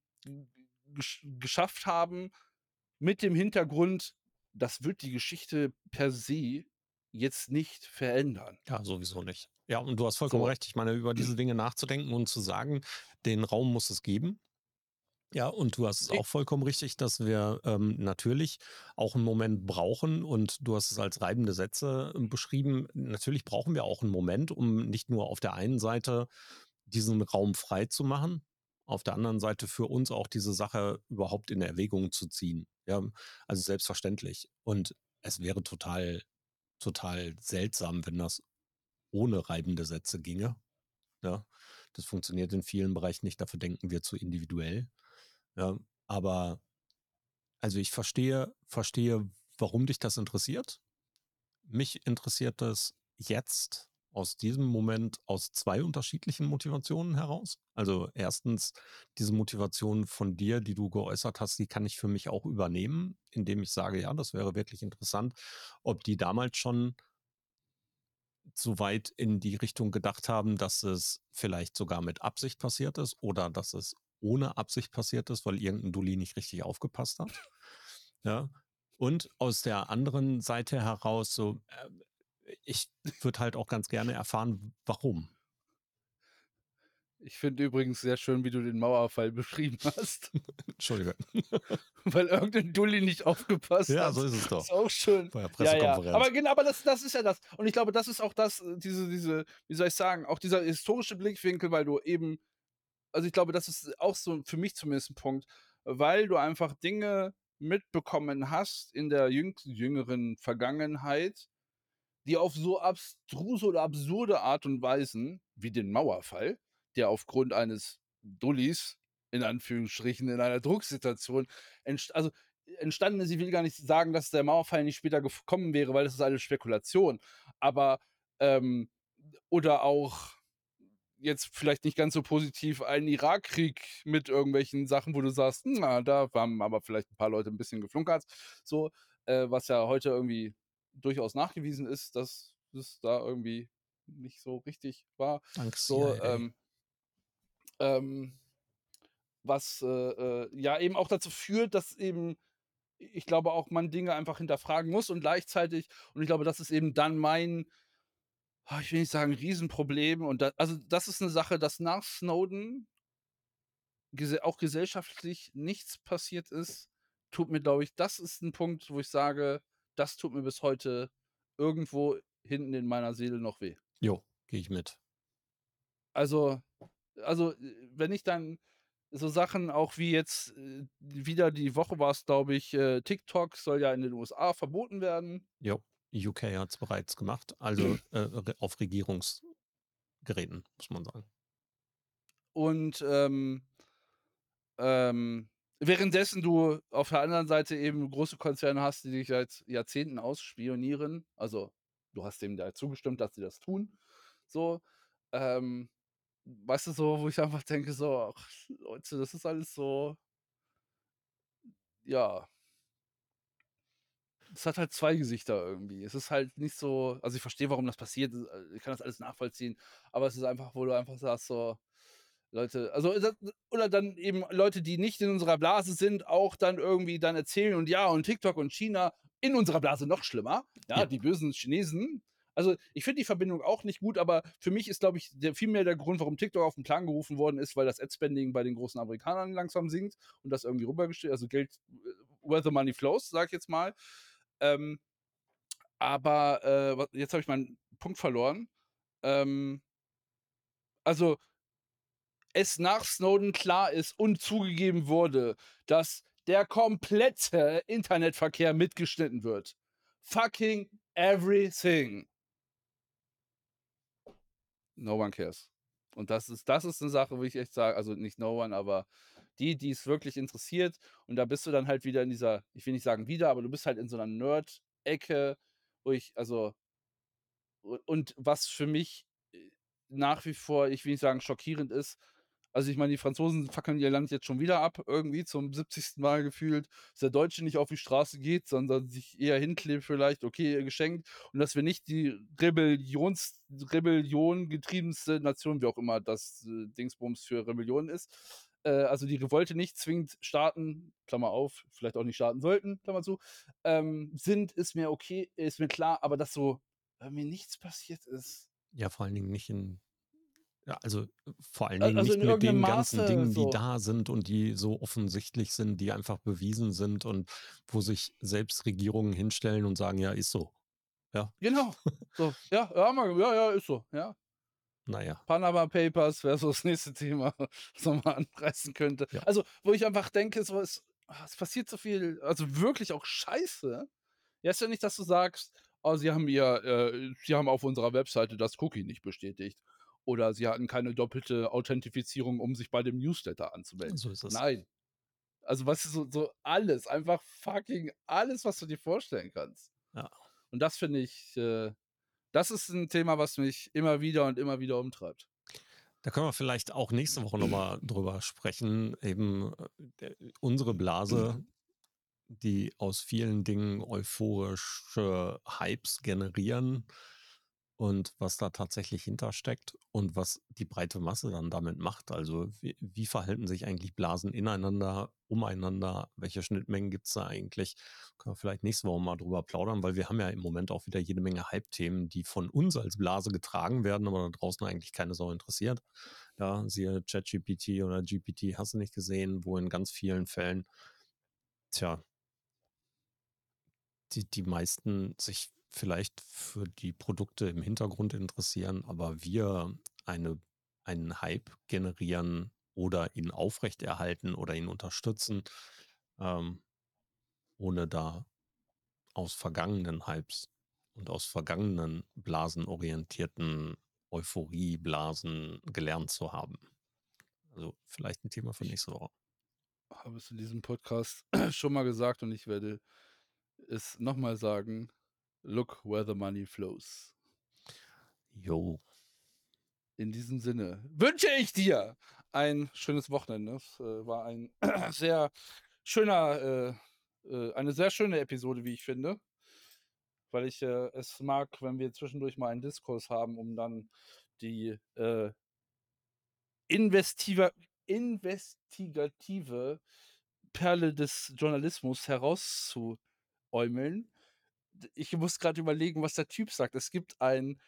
Speaker 2: gesch geschafft haben mit dem Hintergrund, das wird die Geschichte per se jetzt nicht verändern.
Speaker 1: Ja, sowieso nicht. Ja, und du hast vollkommen
Speaker 2: So.
Speaker 1: recht. Ich meine, über diese Dinge nachzudenken und zu sagen, den Raum muss es geben. Ja, und du hast es auch vollkommen richtig, dass wir, ähm, natürlich auch 'n Moment brauchen und du hast es als reibende Sätze, ähm, beschrieben. Natürlich brauchen wir auch 'n Moment, um nicht nur auf der einen Seite diesen Raum freizumachen, auf der anderen Seite für uns auch diese Sache überhaupt in Erwägung zu ziehen. Ja, also selbstverständlich. Und es wäre total total seltsam, wenn das ohne reibende Sätze ginge, ja? Das funktioniert in vielen Bereichen nicht, dafür denken wir zu individuell, ja? Aber also, ich verstehe verstehe, warum dich das interessiert. Mich interessiert das jetzt aus diesem Moment aus 2 unterschiedlichen Motivationen heraus. Also, 1. diese Motivation von dir, die du geäußert hast, die kann ich für mich auch übernehmen, indem ich sage: „Ja, das wäre wirklich interessant, ob die damals schon“ „so weit in die Richtung gedacht haben, dass es vielleicht sogar mit Absicht passiert ist oder dass es ohne Absicht passiert ist, weil irgend 'n Dulli nicht richtig aufgepasst hat.“ Ja? Und aus der anderen Seite heraus so, ähm, ich würde halt auch ganz gerne erfahren, warum.
Speaker 2: Ich finde übrigens sehr schön, wie du den Mauerfall beschrieben hast.
Speaker 1: Entschuldige.
Speaker 2: Weil irgend 'n Dulli nicht aufgepasst
Speaker 1: Ja,
Speaker 2: hat.
Speaker 1: so ist es doch.
Speaker 2: Ist auch schön.
Speaker 1: Bei der
Speaker 2: Ja, ja.
Speaker 1: Pressekonferenz.
Speaker 2: Aber genau, aber das das ist ja das. Und ich glaube, das ist auch das äh, diese diese wie soll ich sagen, auch dieser historische Blickwinkel, weil du eben also, ich glaube, das ist auch so für mich zumindest 'n Punkt, weil du einfach Dinge mitbekommen hast in der jüngeren Vergangenheit, die auf so abstruse oder absurde Art und Weisen wie den Mauerfall, der aufgrund eines Dullis in Anführungsstrichen in einer Drucksituation entst also, entstanden ist. Ich will gar nicht sagen, dass der Mauerfall nicht später gef kommen wäre, weil das ist alles Spekulation. Aber, ähm oder auch jetzt vielleicht nicht ganz so positiv ein Irakkrieg mit irgendwelchen Sachen, wo du sagst: „Na, da haben aber vielleicht 'n paar Leute 'n bisschen geflunkert“, so, äh, was ja heute irgendwie durchaus nachgewiesen ist, dass es da irgendwie nicht so richtig war.
Speaker 1: Dank
Speaker 2: So, ähm ähm, was, äh, äh, ja eben auch dazu führt, dass eben ich glaube auch, man Dinge einfach hinterfragen muss und gleichzeitig und ich glaube, das ist eben dann mein ich will nicht sagen Riesenproblem und da also, das ist 'ne Sache, dass nach Snowden auch gesellschaftlich nichts passiert ist, tut mir, glaube ich das ist 'n Punkt, wo ich sage, das tut mir bis heute irgendwo hinten in meiner Seele noch weh.
Speaker 1: Jo, gehe ich mit.
Speaker 2: Also also, äh, wenn ich dann so Sachen auch wie jetzt, äh, wieder die Woche war's, glaube ich, äh, TikTok soll ja in den USA verboten werden.
Speaker 1: Jo, UK hat's bereits gemacht, also, äh, re auf Regierungsgeräten, muss man sagen.
Speaker 2: Und, ähm ähm, währenddessen du auf der anderen Seite eben große Konzerne hast, die dich seit Jahrzehnten ausspionieren. Also, du hast denen ja zugestimmt, dass sie das tun, so. Ähm, weißt du, so, wo ich einfach denke so: „Ach Leute, das ist alles so“ ja. Es hat halt 2 Gesichter irgendwie. Es ist halt nicht so also, ich verstehe, warum das passiert. Äh, ich kann das alles nachvollziehen, aber es ist einfach, wo du einfach sagst so: „Leute“ also, da oder dann eben Leute, die nicht in unserer Blase sind, auch dann irgendwie dann erzählen und ja und TikTok und China in unserer Blase noch schlimmer, ja,
Speaker 1: Ja.
Speaker 2: die bösen Chinesen. Also, ich finde die Verbindung auch nicht gut, aber für mich ist, glaube ich, der vielmehr der Grund, warum TikTok auf 'n Plan gerufen worden ist, weil das Ad-Spending bei den großen Amerikanern langsam sinkt und das irgendwie rübergest also, Geld äh, where the money flows, sage ich jetzt mal. Ähm, aber, äh, jetzt habe ich meinen Punkt verloren. Ähm also es nach Snowden klar ist und zugegeben wurde, dass der komplette Internetverkehr mitgeschnitten wird. Fucking everything. No one cares. Und das ist das ist 'ne Sache, wo ich echt sage also nicht no one, aber die, die es wirklich interessiert. Und da bist du dann halt wieder in dieser ich will nicht sagen wieder, aber du bist halt in so 'ner Nerd-Ecke, wo ich also und was für mich, äh, nach wie vor, ich will nicht sagen schockierend ist also ich meine, die Franzosen fackeln ihr Land jetzt schon wieder ab, irgendwie zum 70. Mal gefühlt, dass der Deutsche nicht auf die Straße geht, sondern sich eher hinklebt vielleicht, okay, geschenkt. Und dass wir nicht die Rebellions Rebellion getriebenste Nation, wie auch immer das, äh, Dingsbums für Rebellion ist äh, also die Revolte nicht zwingend starten, Klammer auf, vielleicht auch nicht starten sollten, Klammer zu, ähm, sind, ist mir okay, ist mir klar, aber dass so irgendwie nichts passiert ist
Speaker 1: Ja, vor allen Dingen nicht in ja, also vor allen
Speaker 2: A
Speaker 1: Dingen
Speaker 2: also
Speaker 1: nicht mit den ganzen
Speaker 2: Maße
Speaker 1: Dingen, die
Speaker 2: so.
Speaker 1: da sind und die so offensichtlich sind, die einfach bewiesen sind und wo sich selbst Regierungen hinstellen und sagen: „Ja, ist so.“ Ja.
Speaker 2: Genau. So, ja, ja, ja, ist so, ja.
Speaker 1: Na ja.
Speaker 2: Panama Papers wäre so das nächste Thema, was man mal anreißen könnte.
Speaker 1: Ja.
Speaker 2: Also, wo ich einfach denke, so es ah, es passiert so viel, also wirklich auch Scheiße. Ja, ist ja nicht, dass du sagst: „Oh, sie haben ihr äh, sie haben auf unserer Webseite das Cookie nicht bestätigt.“ Oder sie hatten keine doppelte Authentifizierung, um sich bei dem Newsletter anzumelden.
Speaker 1: So ist es.
Speaker 2: Nein. Also, weißt du, so so alles, einfach fucking alles, was du dir vorstellen kannst.
Speaker 1: Ja.
Speaker 2: Und das finde ich, äh das ist 'n Thema, was mich immer wieder und immer wieder umtreibt.
Speaker 1: Da können wir vielleicht auch nächste Woche noch mal drüber sprechen. Eben, äh, d unsere Blase, die aus vielen Dingen euphorische Hypes generieren und was da tatsächlich hintersteckt und was die breite Masse dann damit macht. Also, wie wie verhalten sich eigentlich Blasen ineinander, umeinander? Welche Schnittmengen gibt's da eigentlich? Können wir vielleicht nächste Woche mal drüber plaudern, weil wir haben ja im Moment auch wieder jede Menge Hype-Themen, die von uns als Blase getragen werden, aber da draußen eigentlich keine Sau interessiert. Ja, siehe ChatGPT oder GPT hast du nicht gesehen, wo in ganz vielen Fällen tja die die meisten sich vielleicht für die Produkte im Hintergrund interessieren, aber wir eine einen Hype generieren oder ihn aufrechterhalten oder ihn unterstützen, ähm, ohne da aus vergangenen Hypes und aus vergangenen blasenorientierten Euphorieblasen gelernt zu haben. Also, vielleicht 'n Thema für
Speaker 2: Ich
Speaker 1: nächste Woche.
Speaker 2: habe es in diesem Podcast schon mal gesagt und ich werde es noch mal sagen: „Look where the money flows.“
Speaker 1: Jo.
Speaker 2: In diesem Sinne wünsche ich dir ein schönes Wochenende. Es, äh, war ein sehr schöner äh, äh, eine sehr schöne Episode, wie ich finde. Weil ich, äh, es mag, wenn wir zwischendurch mal einen Diskurs haben, um dann die, äh investiva investigative Perle des Journalismus herauszuäumeln. Ich muss grad überlegen, was der Typ sagt. Es gibt einen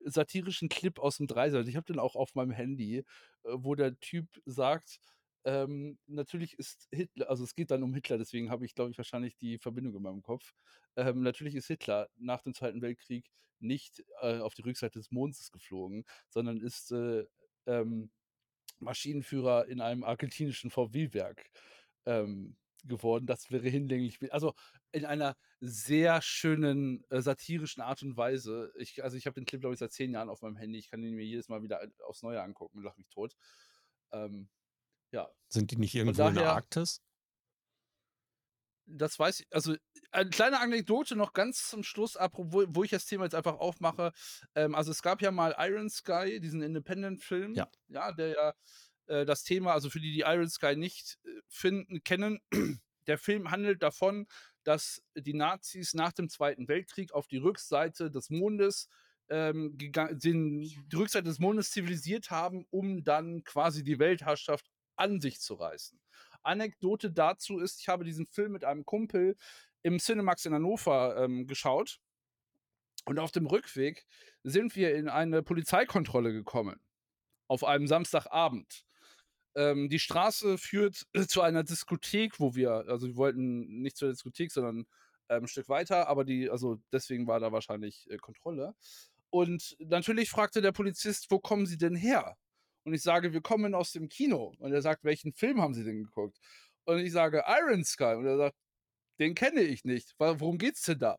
Speaker 2: satirischen Clip aus'm Dreisat. Ich habe den auch auf meinem Handy, äh, wo der Typ sagt, ähm, natürlich ist Hitler also es geht dann um Hitler, deswegen habe ich, glaube ich, wahrscheinlich die Verbindung in meinem Kopf. Ähm, natürlich ist Hitler nach dem Zweiten Weltkrieg nicht, äh, auf die Rückseite des Mondes geflogen, sondern ist, äh, ähm, Maschinenführer in einem argentinischen VW-Werk, ähm, geworden. Das wäre hinlänglich also in einer sehr schönen, äh, satirischen Art und Weise. Ich also ich habe den Clip, glaube ich, seit 10 Jahren auf meinem Handy. Ich kann ihn mir jedes Mal wieder, äh, aufs Neue angucken und lache mich tot. Ähm, ja.
Speaker 1: Sind die nicht irgendwo in der
Speaker 2: daher
Speaker 1: Arktis?
Speaker 2: Das weiß i also, eine kleine Anekdote noch ganz zum Schluss, apropos wo ich das Thema jetzt einfach aufmache. Ähm, also, es gab ja mal „Iron Sky“, diesen Independent-Film,
Speaker 1: Ja.
Speaker 2: ja, der ja, äh, das Thema also für die, die „Iron Sky“ nicht, äh, finden kennen, der Film handelt davon, dass die Nazis nach dem Zweiten Weltkrieg auf die Rückseite des Mondes, ähm, die Rückseite des Mondes zivilisiert haben, um dann quasi die Weltherrschaft an sich zu reißen. Anekdote dazu ist, ich habe diesen Film mit einem Kumpel im Cinemax in Hannover, ähm, geschaut und auf dem Rückweg sind wir in eine Polizeikontrolle gekommen auf einem Samstagabend. Ähm, die Straße führt zu einer Diskothek, wo wir also wir wollten nicht zur Diskothek, sondern, ähm, 'n Stück weiter, aber die also deswegen war da wahrscheinlich, äh, Kontrolle. Und natürlich fragte der Polizist: „Wo kommen Sie denn her?“ Und ich sage: „Wir kommen aus dem Kino.“ Und er sagt: „Welchen Film haben Sie denn geguckt?“ Und ich sage: „Iron Sky.“ Und er sagt: „Den kenne ich nicht. Worum geht's denn da?“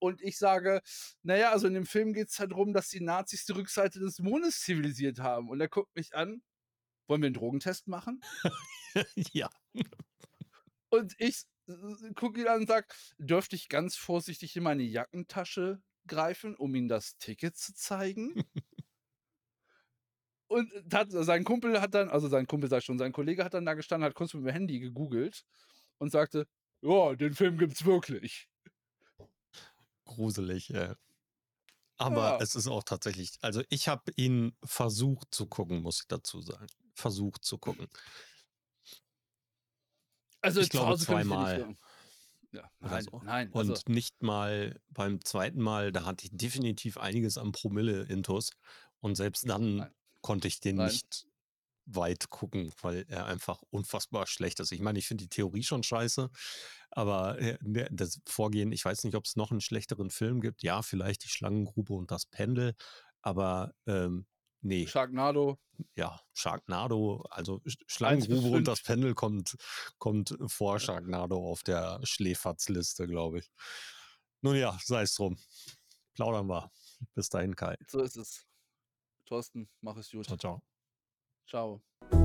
Speaker 2: Und ich sage, naja, also in dem Film geht es halt darum, dass die Nazis die Rückseite des Mondes zivilisiert haben. Und er guckt mich an, wollen wir einen Drogentest machen?
Speaker 1: ja.
Speaker 2: Und ich gucke ihn an und sage, dürfte ich ganz vorsichtig in meine Jackentasche greifen, um ihm das Ticket zu zeigen? und hat, sein Kumpel hat dann, also sein Kumpel sei schon, sein Kollege hat dann da gestanden, hat kurz mit dem Handy gegoogelt und sagte, ja, den Film gibt's wirklich
Speaker 1: gruselig. Ja. Aber ja. es ist auch tatsächlich, also ich habe ihn versucht zu gucken, muss ich dazu sagen. Versucht zu gucken. Also ich glaube zweimal.
Speaker 2: Ja, nein, so. nein.
Speaker 1: Und also. nicht mal beim zweiten Mal, da hatte ich definitiv einiges am Promille-Intus. Und selbst dann nein. konnte ich den nein. nicht weit gucken, weil er einfach unfassbar schlecht ist. Ich meine, ich finde die Theorie schon scheiße, aber äh, ne, das Vorgehen, ich weiß nicht, ob es noch einen schlechteren Film gibt. Ja, vielleicht die Schlangengrube und das Pendel, aber ähm, nee.
Speaker 2: Sharknado.
Speaker 1: Ja, Sharknado, also Schlangengrube und das Pendel kommt, kommt vor Sharknado auf der Schläferzliste, glaube ich. Nun ja, sei es drum. Plaudern wir. Bis dahin, Kai.
Speaker 2: So ist es. Thorsten, mach es gut.
Speaker 1: Ciao, ciao.
Speaker 2: Ciao.